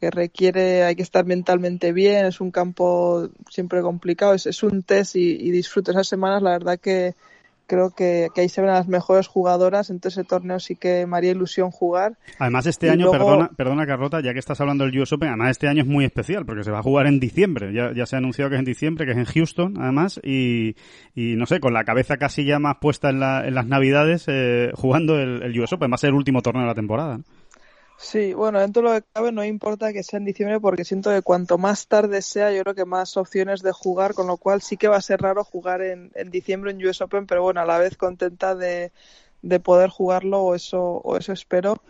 requiere, hay que estar mentalmente bien, es un campo siempre complicado, es, es un test y, y disfruto esas semanas, la verdad que, creo que, ahí se ven las mejores jugadoras, entonces ese torneo sí que me haría ilusión jugar. Además este año, perdona, perdona Carlota, ya que estás hablando del US Open, además este año es muy especial porque se va a jugar en diciembre, ya, ya se ha anunciado que es en diciembre, que es en Houston además, y, y no sé, con la cabeza casi ya más puesta en, la, en las navidades eh, jugando el, el US Open, va a ser el último torneo de la temporada. Sí, bueno, dentro de lo que cabe no importa que sea en diciembre porque siento que cuanto más tarde sea, yo creo que más opciones de jugar, con lo cual sí que va a ser raro jugar en, en diciembre en US Open, pero bueno, a la vez contenta de, de poder jugarlo o eso, o eso espero.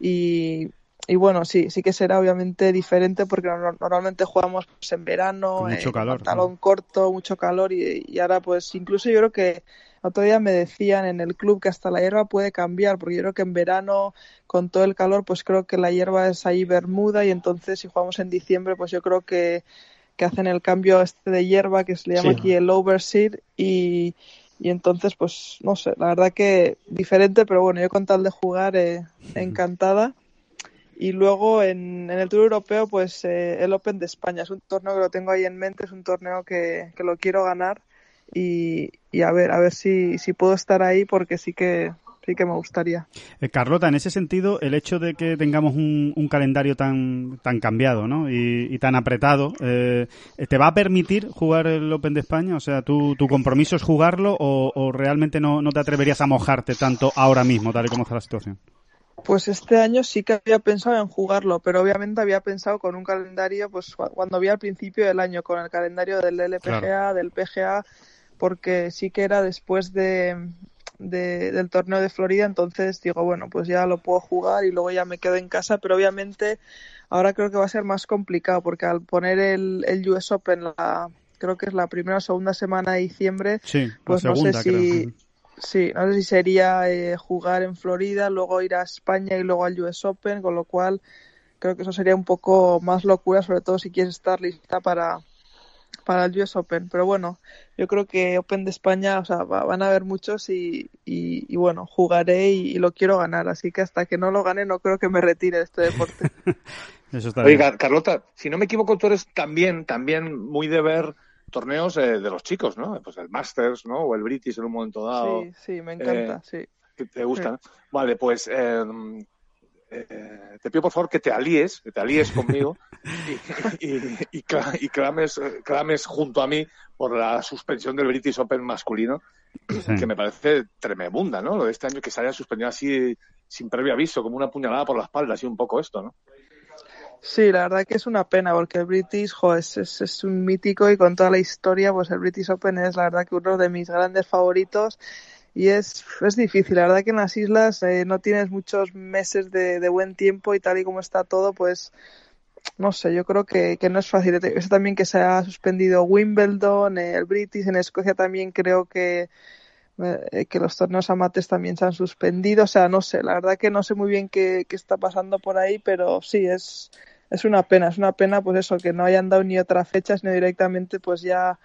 y, y bueno, sí, sí que será obviamente diferente porque normalmente jugamos pues, en verano, mucho calor, talón corto, mucho calor y, y ahora pues incluso yo creo que otro día me decían en el club que hasta la hierba puede cambiar, porque yo creo que en verano, con todo el calor, pues creo que la hierba es ahí bermuda y entonces si jugamos en diciembre, pues yo creo que, que hacen el cambio este de hierba que se le llama aquí el overseed y, y entonces, pues no sé, la verdad que diferente, pero bueno, yo con tal de jugar, eh, encantada. Y luego en, en, el Tour Europeo, pues eh, el Open de España. Es un torneo que lo tengo ahí en mente, es un torneo que, que lo quiero ganar y, a ver, a ver si, si puedo estar ahí porque sí que sí que me gustaría. Eh, Carlota, en ese sentido, el hecho de que tengamos un, un calendario tan, tan cambiado ¿no? y, tan apretado, eh, ¿te va a permitir jugar el Open de España? O sea, ¿tu, tu compromiso es jugarlo o, o realmente no, no, te atreverías a mojarte tanto ahora mismo, tal y como está la situación? Pues este año sí que había pensado en jugarlo, pero obviamente había pensado con un calendario, pues cuando vi al principio del año, con el calendario del LPGA, del PGA, porque sí que era después de, del torneo de Florida, entonces digo, bueno, pues ya lo puedo jugar y luego ya me quedo en casa, pero obviamente ahora creo que va a ser más complicado, porque al poner el, el US Open, la, creo que es la primera o segunda semana de diciembre, pues no sé si... Sí, no sé si sería eh, jugar en Florida, luego ir a España y luego al US Open, con lo cual creo que eso sería un poco más locura, sobre todo si quieres estar lista para, para el US Open. Pero bueno, yo creo que Open de España, o sea, van a haber muchos y, y, bueno, jugaré y, lo quiero ganar. Así que hasta que no lo gane, no creo que me retire de este deporte. (laughs) Oiga, Carlota, si no me equivoco, tú eres también, también muy de ver torneos eh, de los chicos, ¿no? Pues el Masters, ¿no? O el British en un momento dado. Sí, sí, me encanta, eh, sí. te gustan. Vale, pues em, eh, te pido por favor que te alíes, que te alíes conmigo y, y, clames, clames, junto a mí por la suspensión del British Open masculino, que me parece tremenda, ¿no? Lo de este año que se haya suspendido así sin previo aviso, como una puñalada por la espalda, así un poco esto, ¿no? Sí, la verdad que es una pena porque el British jo, es, es, un mítico y con toda la historia, pues el British Open es la verdad que uno de mis grandes favoritos y es, es difícil. La verdad que en las islas eh, no tienes muchos meses de, buen tiempo y tal y como está todo, pues no sé, yo creo que, que no es fácil. Es también que se ha suspendido Wimbledon, eh, el British, en Escocia también creo que eh, que los torneos amates también se han suspendido. O sea, no sé, la verdad que no sé muy bien qué, qué está pasando por ahí, pero sí, es, es una pena, es una pena pues eso, que no hayan dado ni otra fecha, sino directamente pues ya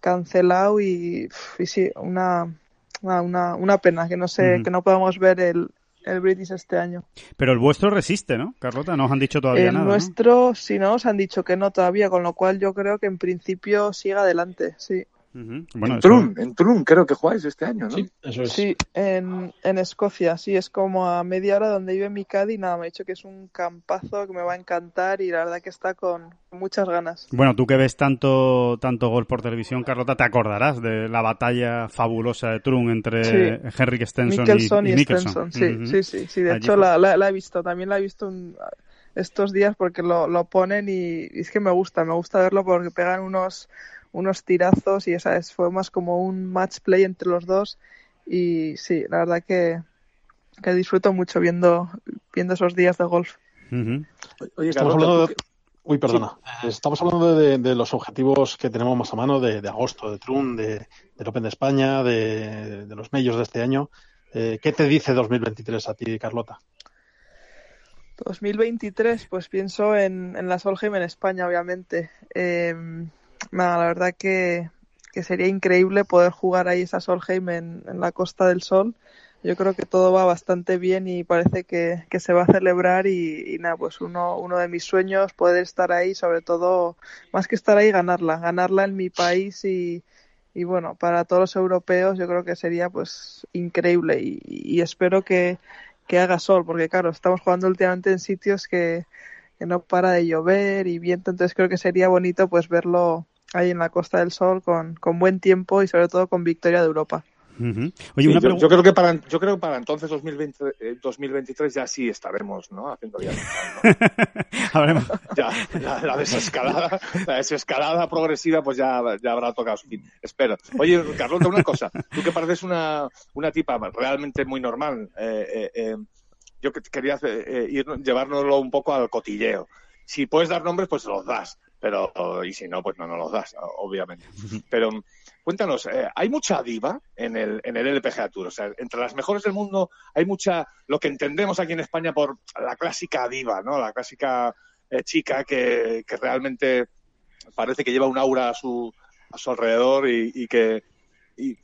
cancelado y, y sí, una, una, una pena que no sé, que no podamos ver el, el British este año. Pero el vuestro resiste, ¿no, Carlota? No os han dicho todavía el nada. El nuestro, si no, nos han dicho que no todavía, con lo cual yo creo que en principio siga adelante, sí bueno, en, Trun, en Trun creo que jugáis este año, ¿no? Sí, eso es. sí en, en, Escocia, sí, es como a media hora donde vive mi Caddy, nada, me ha dicho que es un campazo que me va a encantar y la verdad que está con muchas ganas. Bueno, tú que ves tanto, tanto gol por televisión, Carlota, te acordarás de la batalla fabulosa de Trun entre Henrik Stenson y, y, Sí, sí, sí, sí, de hecho la, la, he visto, también la he visto estos días porque lo, lo ponen y, y es que me gusta, me gusta verlo porque pegan unos unos tirazos y esa es, fue más como un match play entre los dos y sí, la verdad que, que disfruto mucho viendo, viendo esos días de golf. Oye, Estamos hablando de... Uy, perdona. Estamos hablando de, los objetivos que tenemos más a mano de, agosto, de Trun, de, del Open de España, de, los medios de este año. Eh, ¿Qué te dice 2023 a ti, Carlota? 2023, pues pienso en, en la Solheim en España, obviamente. Eh, la verdad que, sería increíble poder jugar ahí esa Solheim en, en, la Costa del Sol. Yo creo que todo va bastante bien y parece que, se va a celebrar y, nada, pues uno, uno de mis sueños poder estar ahí, sobre todo, más que estar ahí, ganarla, ganarla en mi país y, y bueno, para todos los europeos yo creo que sería pues increíble y, y espero que, que haga sol, porque claro, estamos jugando últimamente en sitios que, que no para de llover y viento, entonces creo que sería bonito pues verlo ahí en la Costa del Sol con, con buen tiempo y sobre todo con victoria de Europa. Oye, yo, creo que para yo creo que para entonces 2020, 2023 eh, ya sí estaremos no haciendo (laughs) ya, ya la, desescalada la desescalada progresiva pues ya, ya habrá tocado su fin espero. Oye Carlota una cosa. Tú que pareces una una tipa realmente muy normal eh, eh, eh yo quería ir llevárnoslo un poco al cotilleo. Si puedes dar nombres pues los das pero y si no, pues no nos los das, obviamente. Pero cuéntanos, eh, ¿hay mucha diva en el, en el LPGA Tour? O sea, entre las mejores del mundo hay mucha, lo que entendemos aquí en España por la clásica diva, ¿no? La clásica eh, chica que, que, realmente parece que lleva un aura a su, a su alrededor y, que...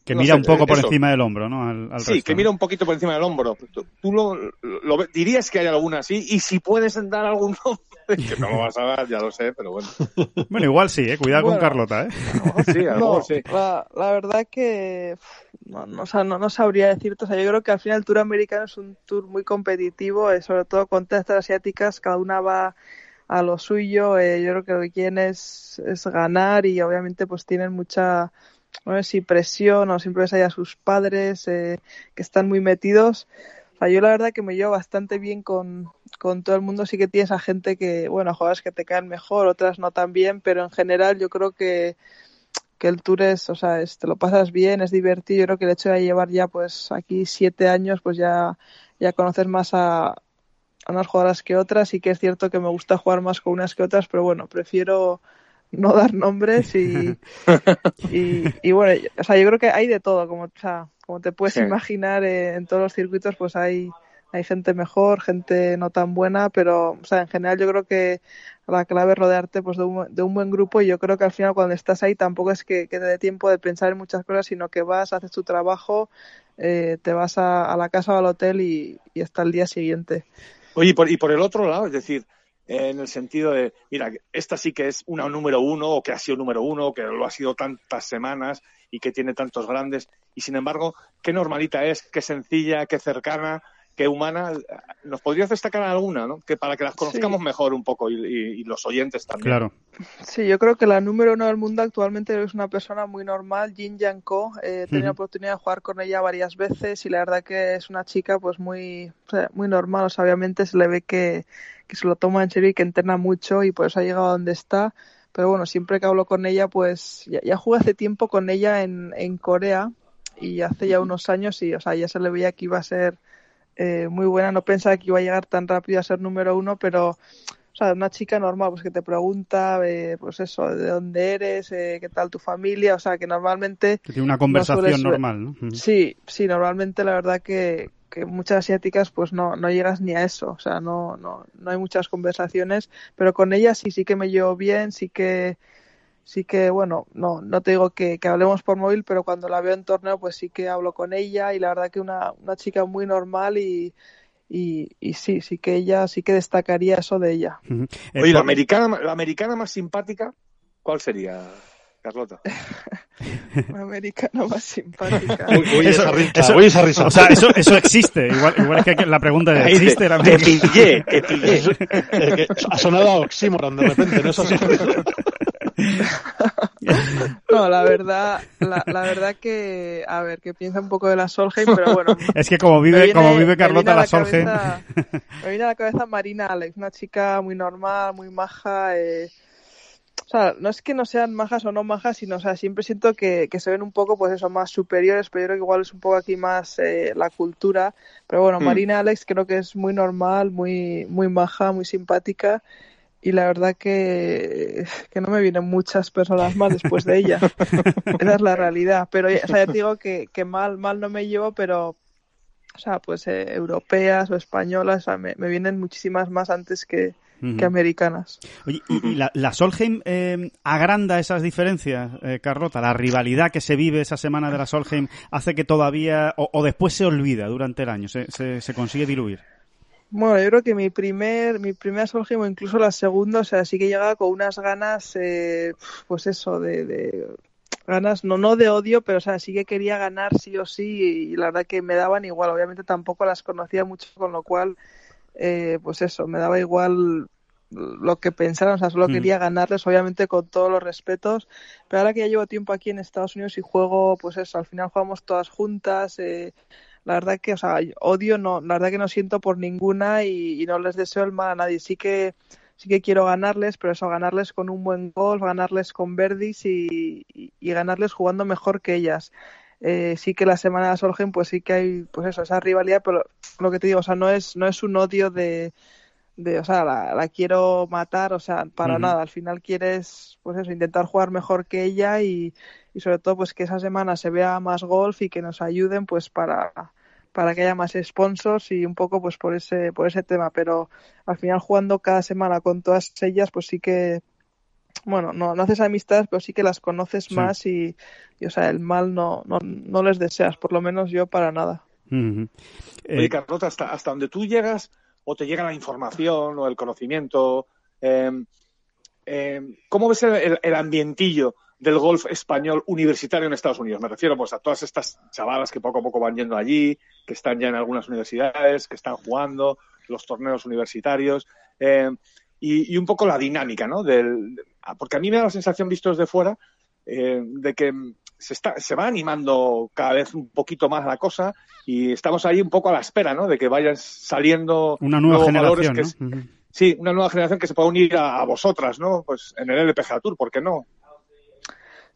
que mira un poco por encima del hombro, ¿no? sí, que mira un poquito por encima del hombro. ¿Tú, lo, lo, dirías que hay alguna así? Y si puedes dar algún (laughs) nombre que no lo vas a dar, ya lo sé, pero bueno. (laughs) Bueno, igual sí, ¿eh? Cuidado con Carlota, ¿eh? sí, no, sí. La, la, verdad que no, no, no, no, sabría decirte. O sea, yo creo que al final el Tour americano es un tour muy competitivo, eh, sobre todo con estas asiáticas, cada una va a lo suyo. Eh, yo creo que lo que quieren es, es ganar y obviamente pues tienen mucha no sé si presión o siempre ves ahí a sus padres eh, que están muy metidos O sea, yo la verdad que me llevo bastante bien con, con todo el mundo. Sí que tienes a gente que, bueno, jugadores que te caen mejor, otras no tan bien, pero en general yo creo que, que el tour es, o sea, te lo pasas bien, es divertido. Yo creo que el hecho de llevar ya, pues, aquí siete años, pues ya, ya conoces más a, a unas jugadoras que otras. Y que es cierto que me gusta jugar más con unas que otras, pero bueno, prefiero no dar nombres y, (laughs) y, y, bueno, o sea, yo creo que hay de todo, como, o sea, como te puedes Sí. imaginar eh, en todos los circuitos, pues hay, hay gente mejor, gente no tan buena, pero, o sea, en general yo creo que la clave es rodearte pues de un, de un buen grupo y yo creo que al final cuando estás ahí tampoco es que, que te dé tiempo de pensar en muchas cosas, sino que vas, haces tu trabajo, eh, te vas a, a la casa o al hotel y, y hasta el día siguiente. Oye, y por, y por el otro lado, es decir, en el sentido de, mira, esta sí que es una número uno, o que ha sido número uno, que lo ha sido tantas semanas y que tiene tantos grandes, y sin embargo, qué normalita es, qué sencilla, qué cercana, qué humana. ¿Nos podrías destacar alguna, no? Que para que las conozcamos Sí. mejor un poco y, y- y los oyentes también. Claro. Sí, yo creo que la número uno del mundo actualmente es una persona muy normal, Jin Yang Ko. Eh, he tenido la oportunidad de jugar con ella varias veces y la verdad que es una chica pues muy, muy normal. O sea, obviamente se le ve que, que se lo toma en serio y que entrena mucho y por eso ha llegado a donde está. Pero bueno, siempre que hablo con ella, pues ya, ya jugué hace tiempo con ella en, en Corea y hace ya unos años y, o sea, ya se le veía que iba a ser eh, muy buena. No pensaba que iba a llegar tan rápido a ser número uno, pero o sea, una chica normal, pues que te pregunta, eh, pues eso, de dónde eres, eh, qué tal tu familia, o sea, que normalmente, Que tiene una conversación suele normal, ¿no? Sí, sí, normalmente la verdad que, que muchas asiáticas pues no, no llegas ni a eso, o sea, no, no, no hay muchas conversaciones, pero con ella sí, sí que me llevo bien, sí que, sí que, bueno, no, no te digo que, que hablemos por móvil, pero cuando la veo en torneo, pues sí que hablo con ella y la verdad que una, una chica muy normal y, y, y sí, sí que ella, sí que destacaría eso de ella. Ujú. Eh, Oye, la americana, la americana más simpática, ¿cuál sería, Carlota? (laughs) Una americana más simpática. Uy, uy, Eso- esa risa, eso- uy, esa risa. O sea, eso, eso existe. Igual, igual es que la pregunta de ¿existe la te americana? pillé, te pillé. (laughs) Eh, que ha sonado a oxímoron de repente, ¿no? Eso sí. (laughs) (laughs) No, la verdad, la, la verdad que, a ver, que piensa un poco de la Solheim, pero bueno. (laughs) Es que como vive, viene- como vive Carlota la la Solheim. cabeza- Me viene a la cabeza Marina Alex, una chica muy normal, muy maja. eh, O sea, no es que no sean majas o no majas, sino, o sea, siempre siento que, que se ven un poco, pues eso, más superiores, pero yo creo que igual es un poco aquí más eh, la cultura. Pero bueno, Hmm. Marina Alex creo que es muy normal, muy, muy maja, muy simpática. Y la verdad que, que no me vienen muchas personas más después de ella. (laughs) Esa es la realidad. Pero o sea, ya te digo que, que mal, mal no me llevo, pero, o sea, pues eh, europeas o españolas, o sea, me, me vienen muchísimas más antes que, que americanas. Oye, ¿y, y la, la Solheim eh, agranda esas diferencias, eh, Carlota? ¿La rivalidad que se vive esa semana de la Solheim hace que todavía, o, o después se olvida durante el año, se, se, se consigue diluir? Bueno, yo creo que mi primer, mi primera o incluso la segunda, o sea, sí que llegaba con unas ganas, eh, pues eso, de, de ganas, no, no de odio, pero o sea, sí que quería ganar sí o sí y la verdad que me daban igual. Obviamente tampoco las conocía mucho, con lo cual, eh, pues eso, me daba igual lo que pensaran, o sea, solo Mm. quería ganarles, obviamente con todos los respetos, pero ahora que ya llevo tiempo aquí en Estados Unidos y juego, pues eso, al final jugamos todas juntas, eh, la verdad que, o sea, odio no, la verdad que no siento por ninguna y, y no les deseo el mal a nadie. Sí que, sí que quiero ganarles, pero eso, ganarles con un buen golf, ganarles con verdis y, y, y ganarles jugando mejor que ellas. Eh, sí que la semana de pues sí que hay, pues eso, esa rivalidad, pero lo que te digo, o sea, no es, no es un odio de, de, o sea, la, la quiero matar, o sea, para nada. Al final quieres, pues eso, intentar jugar mejor que ella y, y sobre todo, pues que esa semana se vea más golf y que nos ayuden, pues para, para que haya más sponsors y un poco, pues por ese, por ese tema. Pero al final jugando cada semana con todas ellas, pues sí que, bueno, no, no haces amistades, pero sí que las conoces Sí. más y, y, o sea, el mal no, no, no les deseas, por lo menos yo para nada. Eh, Oye, Carlota, hasta, hasta donde tú llegas o te llega la información o el conocimiento, eh, eh, ¿cómo ves el, el- el ambientillo del golf español universitario en Estados Unidos? Me refiero pues a todas estas chavalas que poco a poco van yendo allí, que están ya en algunas universidades, que están jugando los torneos universitarios eh, y, y un poco la dinámica, ¿no? Del, porque a mí me da la sensación, visto desde fuera, eh, de que se, está, se va animando cada vez un poquito más la cosa y estamos ahí un poco a la espera, ¿no? De que vayan saliendo una nueva generación, que, Sí, una nueva generación que se pueda unir a, vosotras, ¿no? Pues en el LPGA Tour, ¿por qué no?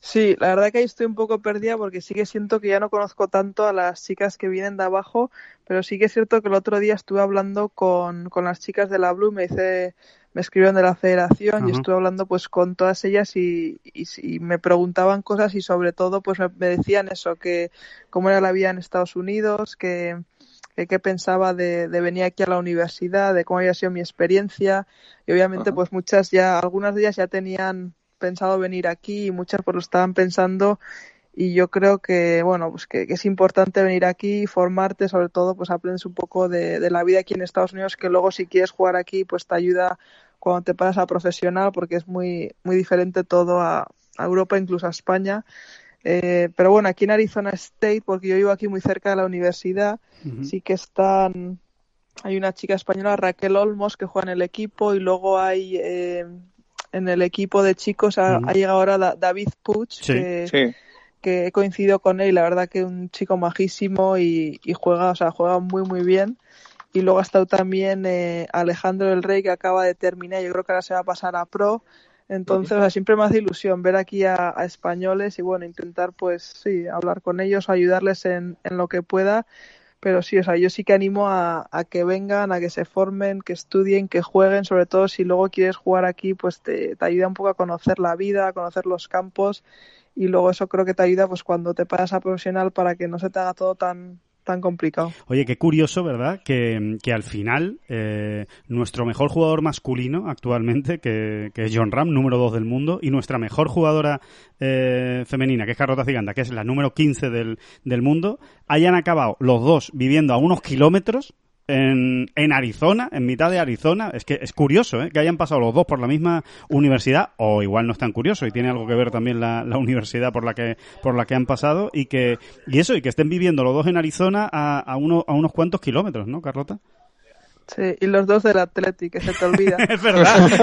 Sí, la verdad que ahí estoy un poco perdida porque sí que siento que ya no conozco tanto a las chicas que vienen de abajo, pero sí que es cierto que el otro día estuve hablando con, con las chicas de la Blue, me dice, me escribieron de la federación y estuve hablando pues con todas ellas y, y, me preguntaban cosas y sobre todo pues me, decían eso, que cómo era la vida en Estados Unidos, que, qué pensaba de, de, venir aquí a la universidad, de cómo había sido mi experiencia. Y obviamente pues muchas ya, algunas de ellas ya tenían pensado venir aquí y muchas pues lo estaban pensando. Y yo creo que bueno pues que, es importante venir aquí formarte sobre todo pues aprendes un poco de, de, la vida aquí en Estados Unidos que luego si quieres jugar aquí pues te ayuda cuando te pasas a profesional porque es muy muy diferente todo a, Europa incluso a España. Eh, pero bueno aquí en Arizona State porque yo vivo aquí muy cerca de la universidad sí que están hay una chica española Raquel Olmos que juega en el equipo y luego hay eh, en el equipo de chicos ha, llegado ahora David Puch, que, he coincidido con él, la verdad que un chico majísimo y, juega, o sea, juega muy muy bien. Y luego ha estado también eh, Alejandro del Rey, que acaba de terminar, yo creo que ahora se va a pasar a Pro. Entonces, o sea, siempre me hace ilusión ver aquí a, españoles y bueno, intentar pues sí, hablar con ellos, ayudarles en, en lo que pueda pero sí, o sea, yo sí que animo a, que vengan, a que se formen, que estudien, que jueguen, sobre todo si luego quieres jugar aquí, pues te, ayuda un poco a conocer la vida, a conocer los campos y luego eso creo que te ayuda pues cuando te pasas a profesional para que no se te haga todo tan tan complicado. Oye, qué curioso, ¿verdad? Que, que al final eh, nuestro mejor jugador masculino actualmente, que, que, es John Ram, número 2 del mundo, y nuestra mejor jugadora eh, femenina, que es Carlota Ciganda, que es la número 15 del, del mundo, hayan acabado los dos viviendo a unos kilómetros en, en, Arizona, en mitad de Arizona. Es que es curioso ¿eh? que hayan pasado los dos por la misma universidad, o igual no es tan curioso y tiene algo que ver también la, la universidad por la que por la que han pasado y que y eso y que estén viviendo los dos en Arizona a, a, uno, a unos cuantos kilómetros, ¿no, Carlota? Sí, y los dos del Athletic, que se te olvida. (laughs) es verdad. es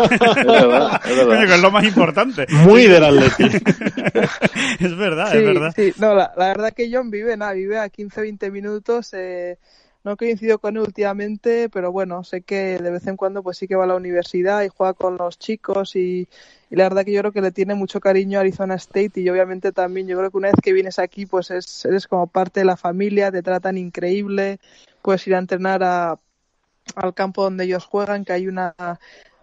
verdad, es verdad. que es lo más importante. Muy del Athletic. (laughs) es verdad, es verdad. Sí, no, la, la, verdad que John vive, nada, vive a 15-20 minutos, eh, no coincido con él últimamente, pero bueno, sé que de vez en cuando pues sí que va a la universidad y juega con los chicos y, la verdad que yo creo que le tiene mucho cariño a Arizona State y obviamente también yo creo que una vez que vienes aquí pues es, eres como parte de la familia, te tratan increíble, puedes ir a entrenar a, al campo donde ellos juegan, que hay una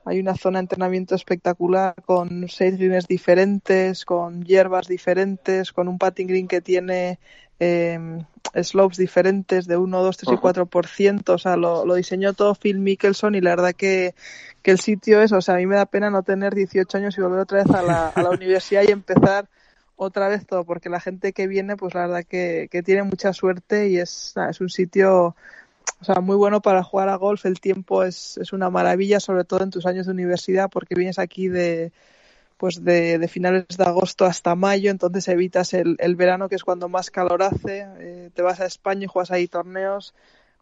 hay una zona de entrenamiento espectacular con seis greens diferentes, con hierbas diferentes, con un patting green que tiene eh, slopes diferentes de 1, 2, 3 y 4%. O sea, lo, lo, diseñó todo Phil Mickelson y la verdad que, que el sitio es, o sea, a mí me da pena no tener 18 años y volver otra vez a la, a la universidad y empezar otra vez todo, porque la gente que viene, pues la verdad que, que tiene mucha suerte y es, es un sitio o sea, muy bueno para jugar a golf. El tiempo es, es una maravilla, sobre todo en tus años de universidad, porque vienes aquí de, pues de, finales de agosto hasta mayo, entonces evitas el, el verano que es cuando más calor hace, eh, te vas a España y juegas ahí torneos,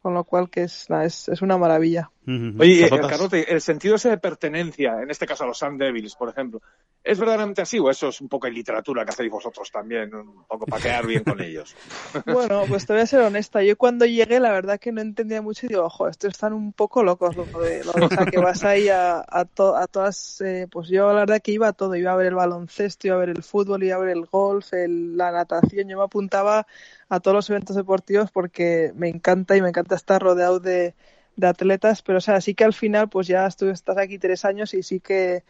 con lo cual que es, es, es una maravilla. Oye, Carlote, el sentido ese de pertenencia, en este caso a los Sun Devils, por ejemplo, ¿es verdaderamente así o eso es un poco de literatura que hacéis vosotros también, un poco para quedar bien con ellos? (laughs) bueno, pues te voy a ser honesta, yo cuando llegué la verdad que no entendía mucho y digo, ojo, estos están un poco locos, lo de, lo, o sea, que vas ahí a, a, a todas, eh, pues yo la verdad que iba a todo, iba a ver el baloncesto, iba a ver el fútbol, iba a ver el golf, el, la natación, yo me apuntaba a todos los eventos deportivos porque me encanta y me encanta estar rodeado de de atletas, pero o sea, sí que al final pues ya tú estás aquí tres años y sí que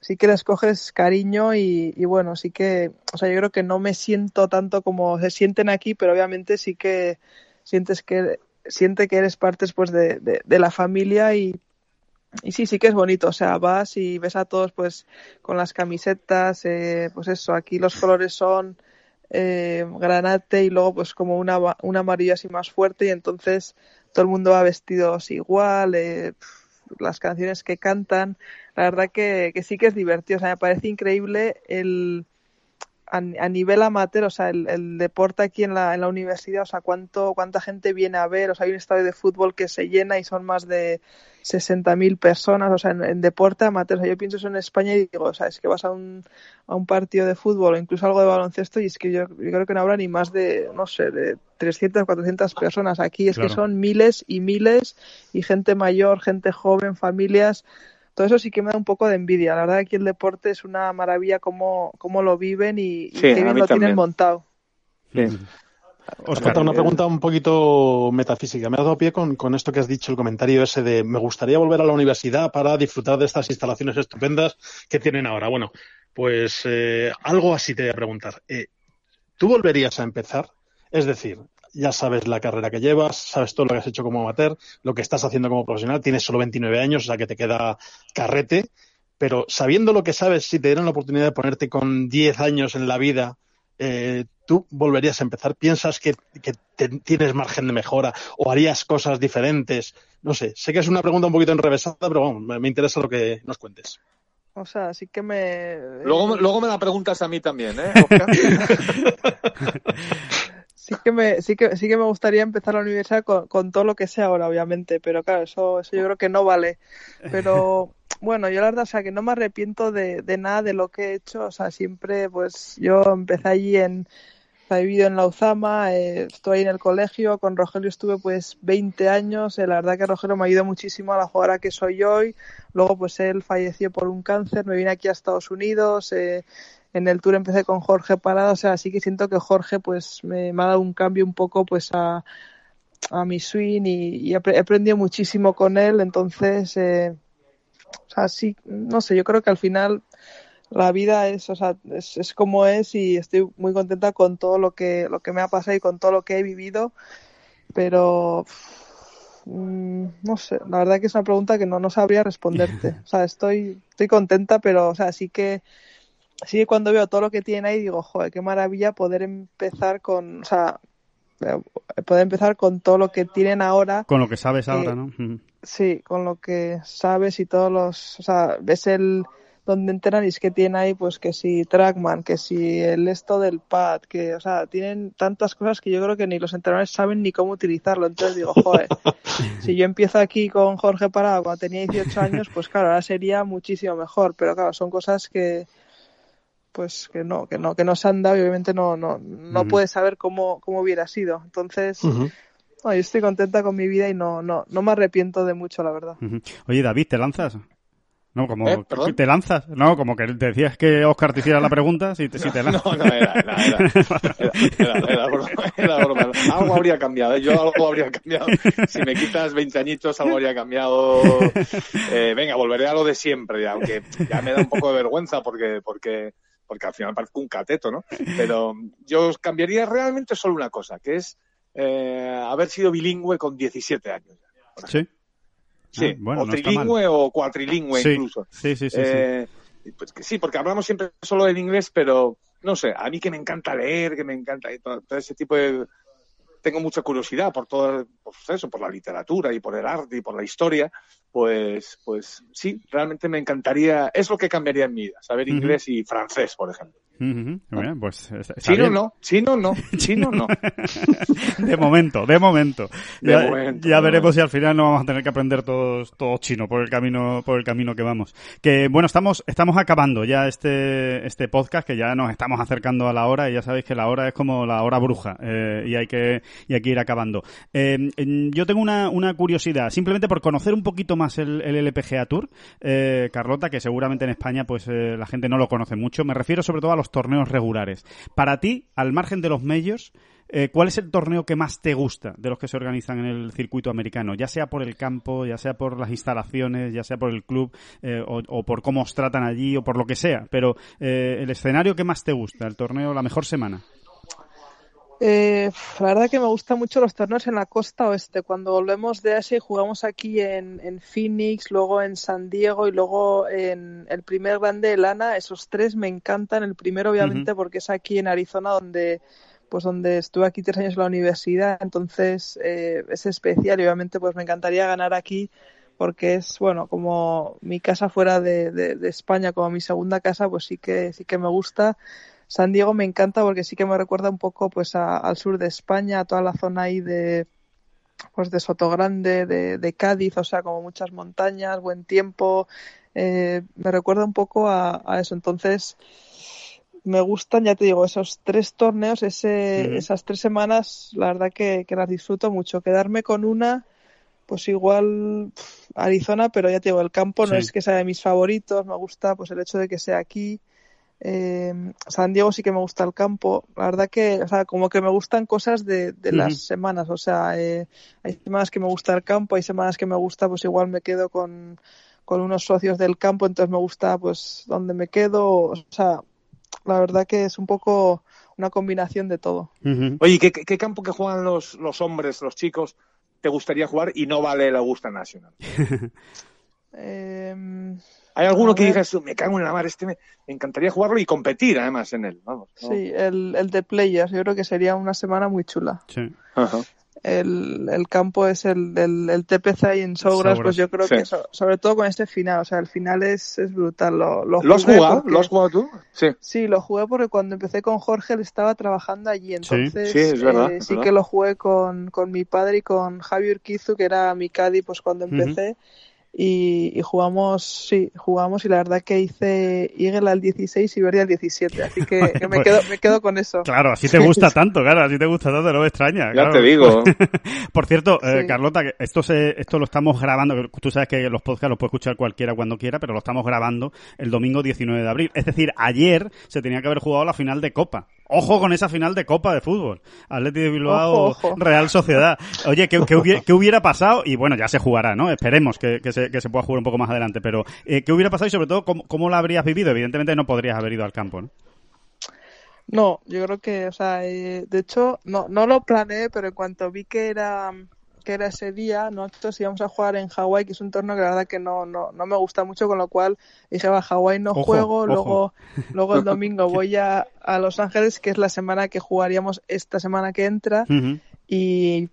sí que les coges cariño y, bueno, sí que, o sea, yo creo que no me siento tanto como se sienten aquí, pero obviamente sí que sientes que siente que eres parte pues de, de, la familia y, y sí, sí que es bonito, o sea, vas y ves a todos pues con las camisetas, eh, pues eso, aquí los colores son eh, granate y luego pues como una, una amarillo así más fuerte y entonces todo el mundo va vestidos igual, eh, las canciones que cantan, la verdad que, que, sí que es divertido, o sea, me parece increíble el, a, nivel amateur, o sea, el, deporte aquí en la, en la universidad, o sea, cuánto, cuánta gente viene a ver, o sea, hay un estadio de fútbol que se llena y son más de 60.000 personas, o sea, en, deporte amateur, o sea, yo pienso eso en España y digo, o sea, es que vas a un, a un partido de fútbol o incluso algo de baloncesto y es que yo, creo que no habrá ni más de, no sé, de 300, 400 personas. Aquí. Es que son miles y miles y gente mayor, gente joven, familias todo eso sí que me da un poco de envidia. La verdad que aquí el deporte es una maravilla cómo, cómo lo viven y, qué bien lo tienen montado. Oscar, una pregunta un poquito metafísica. Me ha dado pie con, con, esto que has dicho, el comentario ese de me gustaría volver a la universidad para disfrutar de estas instalaciones estupendas que tienen ahora. Bueno, pues eh, algo así te voy a preguntar. Eh, ¿Tú volverías a empezar? Es decir, ya sabes la carrera que llevas, sabes todo lo que has hecho como amateur, lo que estás haciendo como profesional, tienes solo 29 años, o sea que te queda carrete, pero sabiendo lo que sabes, si te dieran la oportunidad de ponerte con 10 años en la vida, eh, ¿tú volverías a empezar? ¿Piensas que, tienes margen de mejora o harías cosas diferentes? No sé, sé que es una pregunta un poquito enrevesada, pero bueno, me interesa lo que nos cuentes. O sea, sí que me... Luego, luego me la preguntas a mí también, ¿eh? (laughs) (laughs) sí que me sí que sí que me gustaría empezar la universidad con, con, todo lo que sea ahora obviamente pero claro eso eso yo creo que no vale. Pero (laughs) bueno yo la verdad o sea que no me arrepiento de, de nada de lo que he hecho. O sea siempre pues yo empecé allí en he vivido en Lauzama, eh, estoy en el colegio, con Rogelio estuve pues 20 años, eh, la verdad que Rogelio me ayudó muchísimo a la jugadora que soy hoy, luego pues él falleció por un cáncer, me vine aquí a Estados Unidos, eh, en el tour empecé con Jorge Parada, o sea, sí que siento que Jorge pues me, ha dado un cambio un poco pues a, a mi swing y, he aprendido muchísimo con él, entonces, eh, o sea, sí, no sé, yo creo que al final la vida es, o sea, es, es, como es y estoy muy contenta con todo lo que, lo que me ha pasado y con todo lo que he vivido, pero mm, no sé, la verdad que es una pregunta que no, no sabría responderte. (laughs) O sea, estoy, estoy contenta, pero, o sea, sí que Así que cuando veo todo lo que tiene ahí digo, joder, qué maravilla poder empezar con, o sea, eh, poder empezar con todo lo que tienen ahora. Con lo que sabes ahora, ¿no? Sí, con lo que sabes y todos los, o sea, ves el donde enteran y es que tiene ahí pues que si Trackman, que si el esto del pad, que, o sea, tienen tantas cosas que yo creo que ni los entrenadores saben ni cómo utilizarlo. Entonces digo, joder, (laughs) si yo empiezo aquí con Jorge Parado cuando tenía 18 años, pues claro, ahora sería muchísimo mejor, pero claro, son cosas que, pues que no, que no, que no se han dado y obviamente no, no, no puedes saber cómo, cómo hubiera sido. Entonces, yo estoy contenta con mi vida y no, no, no me arrepiento de mucho, la verdad. Oye, David, ¿te lanzas? No, como ¿Eh? te lanzas, no, como que te decías que Oscar te hiciera la pregunta, si te, si te lanzas. (laughs) No, no, era, era, era, broma, Algo habría cambiado, ¿eh? yo algo habría cambiado. Si me quitas 20 añitos, algo habría cambiado. Eh, venga, volveré a lo de siempre, aunque ya me da un poco de vergüenza porque, porque porque al final parezco un cateto, ¿no? Pero yo cambiaría realmente solo una cosa, que es eh, haber sido bilingüe con 17 años. Sí. Sí, ah, bueno, o trilingüe o cuatrilingüe incluso. Sí, sí, sí, eh, Pues que sí, porque hablamos siempre solo en inglés, pero no sé, a mí que me encanta leer, que me encanta todo, todo ese tipo de... Tengo mucha curiosidad por todo por eso, por la literatura y por el arte y por la historia pues, pues sí, realmente me encantaría, es lo que cambiaría en mi vida, saber inglés y francés, por ejemplo. Pues, chino no, chino no, chino no. (laughs) de momento, de momento. ya, veremos si al final no vamos a tener que aprender todos, todos chino por el camino, por el camino que vamos. Que bueno, estamos, estamos acabando ya este, este podcast, que ya nos estamos acercando a la hora, y ya sabéis que la hora es como la hora bruja, eh, y hay que, y hay que ir acabando. Eh, yo tengo una, una curiosidad, simplemente por conocer un poquito más el, el LPGA Tour, eh, Carlota, que seguramente en España pues eh, la gente no lo conoce mucho. Me refiero sobre todo a los torneos regulares. Para ti, al margen de los medios, eh, ¿cuál es el torneo que más te gusta de los que se organizan en el circuito americano? Ya sea por el campo, ya sea por las instalaciones, ya sea por el club, o, o, por cómo os tratan allí, o por lo que sea. Pero el escenario que más te gusta, el torneo, la mejor semana. Eh, la verdad que me gustan mucho los torneos en la costa oeste. Cuando volvemos de Asia y jugamos aquí en, en, Phoenix, luego en San Diego y luego en el primer grande de Lana, esos tres me encantan. El primero, obviamente, porque es aquí en Arizona, donde pues donde estuve aquí tres años en la universidad, entonces eh, es especial y obviamente pues me encantaría ganar aquí porque es bueno como mi casa fuera de, de, de, España como mi segunda casa pues sí que sí que me gusta San Diego me encanta porque sí que me recuerda un poco pues al sur de España, a toda la zona ahí de pues de Sotogrande, de, de Cádiz, o sea, como muchas montañas, buen tiempo. Eh, me recuerda un poco a, eso. Entonces, me gustan, ya te digo, esos tres torneos, ese, esas tres semanas, la verdad que, las disfruto mucho. Quedarme con una, pues igual Arizona, pero ya te digo, el campo no es que sea de mis favoritos, me gusta pues el hecho de que sea aquí. Eh, San Diego sí que me gusta el campo. La verdad que, o sea, como que me gustan cosas de, de las semanas. O sea, eh, hay semanas que me gusta el campo, hay semanas que me gusta, pues igual me quedo con, con unos socios del campo, entonces me gusta, pues, dónde me quedo. O sea, la verdad que es un poco una combinación de todo. Oye, ¿qué, ¿qué, campo que juegan los, los hombres, los chicos, te gustaría jugar y no vale el Augusta National? (laughs) (laughs) eh, hay alguno que digas, me cago en la mar, este me, encantaría jugarlo y competir además en él. Vamos, Sí, el, el de Players, yo creo que sería una semana muy chula. Sí. El, el, campo es el del TPC ahí en Sogras, pues yo creo que sobre todo con este final, o sea, el final es, es brutal. ¿Lo, lo, has jugado? ¿Lo has jugado tú? Sí. Sí, lo jugué porque cuando empecé con Jorge él estaba trabajando allí, entonces sí, es verdad, eh, sí que lo jugué con, con mi padre y con Javier Kizu, que era mi caddy pues cuando empecé y, jugamos, sí, jugamos y la verdad que hice Eagle al 16 y Verdi al 17, así que, (laughs) me, quedo, me quedo con eso. Claro, así te gusta (laughs) tanto, claro, así te gusta tanto, no me extraña. Ya te digo. (laughs) Por cierto, eh, Carlota, esto, se, esto lo estamos grabando, tú sabes que los podcasts los puede escuchar cualquiera cuando quiera, pero lo estamos grabando el domingo 19 de abril. Es decir, ayer se tenía que haber jugado la final de Copa. Ojo con esa final de Copa de Fútbol. Atleti de Bilbao, Real Sociedad. Oye, ¿qué, hubiera, pasado? Y bueno, ya se jugará, ¿no? Esperemos que, se, pueda jugar un poco más adelante. Pero, eh, ¿qué hubiera pasado y sobre todo, ¿cómo, cómo lo habrías vivido? Evidentemente no podrías haber ido al campo, ¿no? No, yo creo que, o sea, eh, de hecho, no, no lo planeé, pero en cuanto vi que era que era ese día, nosotros íbamos a jugar en Hawái, que es un torneo que la verdad que no, no, no me gusta mucho, con lo cual dije, va, Hawái no juego, luego luego el (laughs) domingo voy a, a Los Ángeles, que es la semana que jugaríamos esta semana que entra, y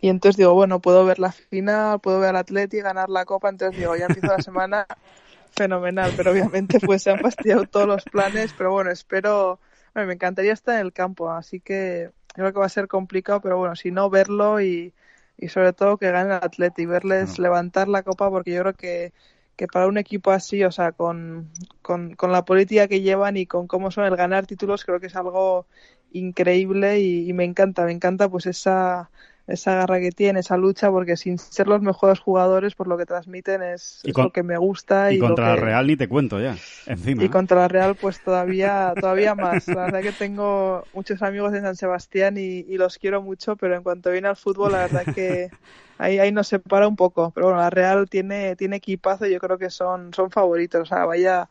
y entonces digo, bueno, puedo ver la final, puedo ver al Atleti, ganar la copa, entonces digo, ya empiezo la semana (laughs) fenomenal, pero obviamente pues se han fastidiado todos los planes, pero bueno, espero, me encantaría estar en el campo, así que creo que va a ser complicado, pero bueno, si no verlo y, y sobre todo que gane el Atleti y verles levantar la copa porque yo creo que, que para un equipo así, o sea, con, con, con, la política que llevan y con cómo son el ganar títulos, creo que es algo increíble y, y me encanta, me encanta pues esa esa garra que tiene, esa lucha, porque sin ser los mejores jugadores, por lo que transmiten es, lo que me gusta. Y, y contra la Real ni te cuento ya, encima. Y contra la Real pues todavía, todavía más. La verdad que tengo muchos amigos en San Sebastián y, los quiero mucho, pero en cuanto viene al fútbol, la verdad que (laughs) ahí, ahí nos separa un poco. Pero bueno, la Real tiene, tiene equipazo y yo creo que son, son favoritos. O sea, vaya,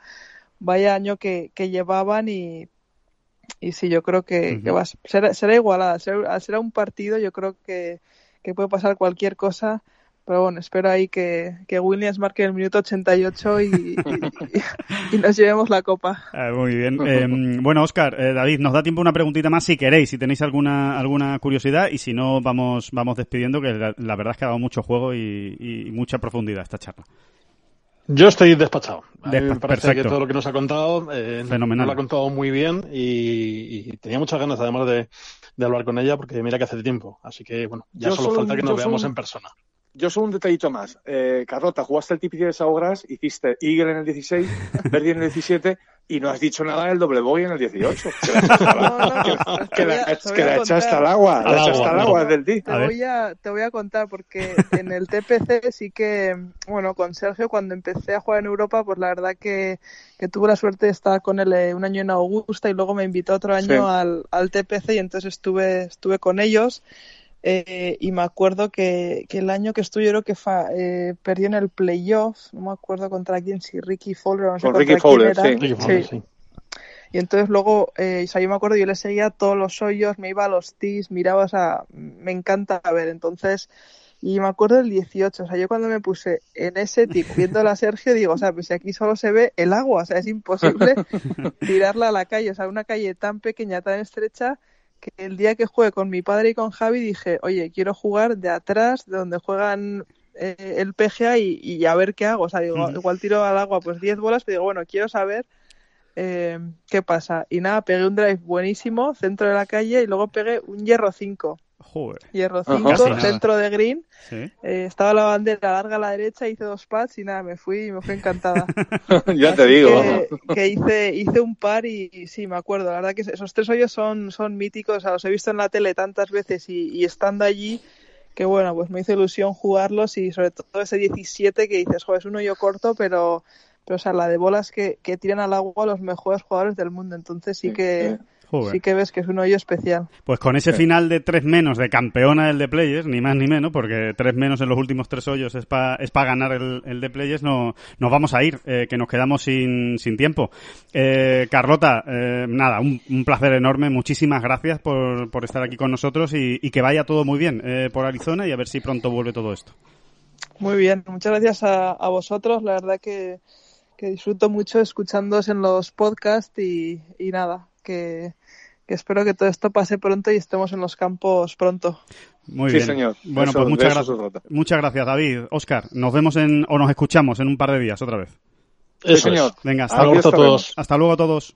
vaya año que, que llevaban y y sí, yo creo que, va, será, será igualada. Será, será, un partido, yo creo que, que puede pasar cualquier cosa. Pero bueno, espero ahí que, que Williams marque el minuto 88 y, y, y, nos llevemos la copa. Ah, muy bien. Em, bueno, Oscar, eh, David, nos da tiempo una preguntita más si queréis, si tenéis alguna alguna curiosidad y si no, vamos vamos despidiendo, que la, la verdad es que ha dado mucho juego y, mucha profundidad esta charla. Yo estoy despachado. me parece que todo lo que nos ha contado eh, Fenomenal. lo ha contado muy bien y, tenía muchas ganas además de, hablar con ella porque mira que hace tiempo. Así que bueno, ya solo falta que nos veamos en persona. Yo solo un detallito más. Eh, Carlota, jugaste el TPC de Saugras, hiciste Eagle en el 16, (laughs) Verdi en el 17 y no has dicho nada del doble boy en el 18. (laughs) Que la, echaste al agua. La echaste al agua del Te voy, a, te voy a contar porque en el TPC sí que, bueno, con Sergio cuando empecé a jugar en Europa, pues la verdad que, que tuve la suerte de estar con él eh, un año en Augusta y luego me invitó otro año al, al TPC y entonces estuve, estuve con ellos. Eh, y me acuerdo que, que, el año que estuve, yo creo que eh, perdió en el playoff, no me acuerdo contra quién, si Ricky Fowler o no sé Con Ricky Fowler, sí. Y entonces luego, eh, o sea, yo me acuerdo, yo le seguía todos los hoyos, me iba a los tees, miraba, o sea, me encanta ver. Entonces, y me acuerdo del 18, o sea, yo cuando me puse en ese tip viendo a Sergio, digo, o sea, pues si aquí solo se ve el agua, o sea, es imposible (laughs) tirarla a la calle, o sea, una calle tan pequeña, tan estrecha, que el día que juegue con mi padre y con Javi dije, oye, quiero jugar de atrás, de donde juegan eh, el PGA y, a ver qué hago. O sea, digo, igual tiro al agua pues 10 bolas, pero digo, bueno, quiero saber eh, ¿qué pasa? Y nada, pegué un drive buenísimo, centro de la calle, y luego pegué un hierro 5. Joder. Hierro Ajá. 5, Casi nada. centro de green. Sí. eh, estaba la bandera larga a la derecha, hice dos pads y nada, me fui y me fui encantada. (laughs) ya te Así digo. Que, que hice, hice un par y, y sí, me acuerdo. La verdad que esos tres hoyos son, son míticos, o sea, los he visto en la tele tantas veces y, y estando allí, que bueno, pues me hizo ilusión jugarlos y sobre todo ese 17 que dices, joder, es un hoyo corto, pero, pero o sea, la de bolas que, que tiran al agua los mejores jugadores del mundo. Entonces sí que, Joder. sí que ves que es un hoyo especial. Pues con ese final de tres menos de campeona del de Players, ni más ni menos, porque tres menos en los últimos tres hoyos es para es pa ganar el, el de Players, no, nos vamos a ir, eh, que nos quedamos sin, sin tiempo. Eh, Carlota, eh, nada, un, un placer enorme, muchísimas gracias por, por estar aquí con nosotros y, y que vaya todo muy bien eh, por Arizona y a ver si pronto vuelve todo esto. Muy bien, muchas gracias a, a vosotros. La verdad que, que disfruto mucho escuchándoos en los podcasts y, y nada, que, que espero que todo esto pase pronto y estemos en los campos pronto. Muy sí, bien. señor. Bueno, Eso- pues muchas, gra- muchas gracias, David. Oscar, nos vemos en, o nos escuchamos en un par de días otra vez. Sí, Eso señor. es. Venga, hasta luego. a todos. Hasta luego a todos.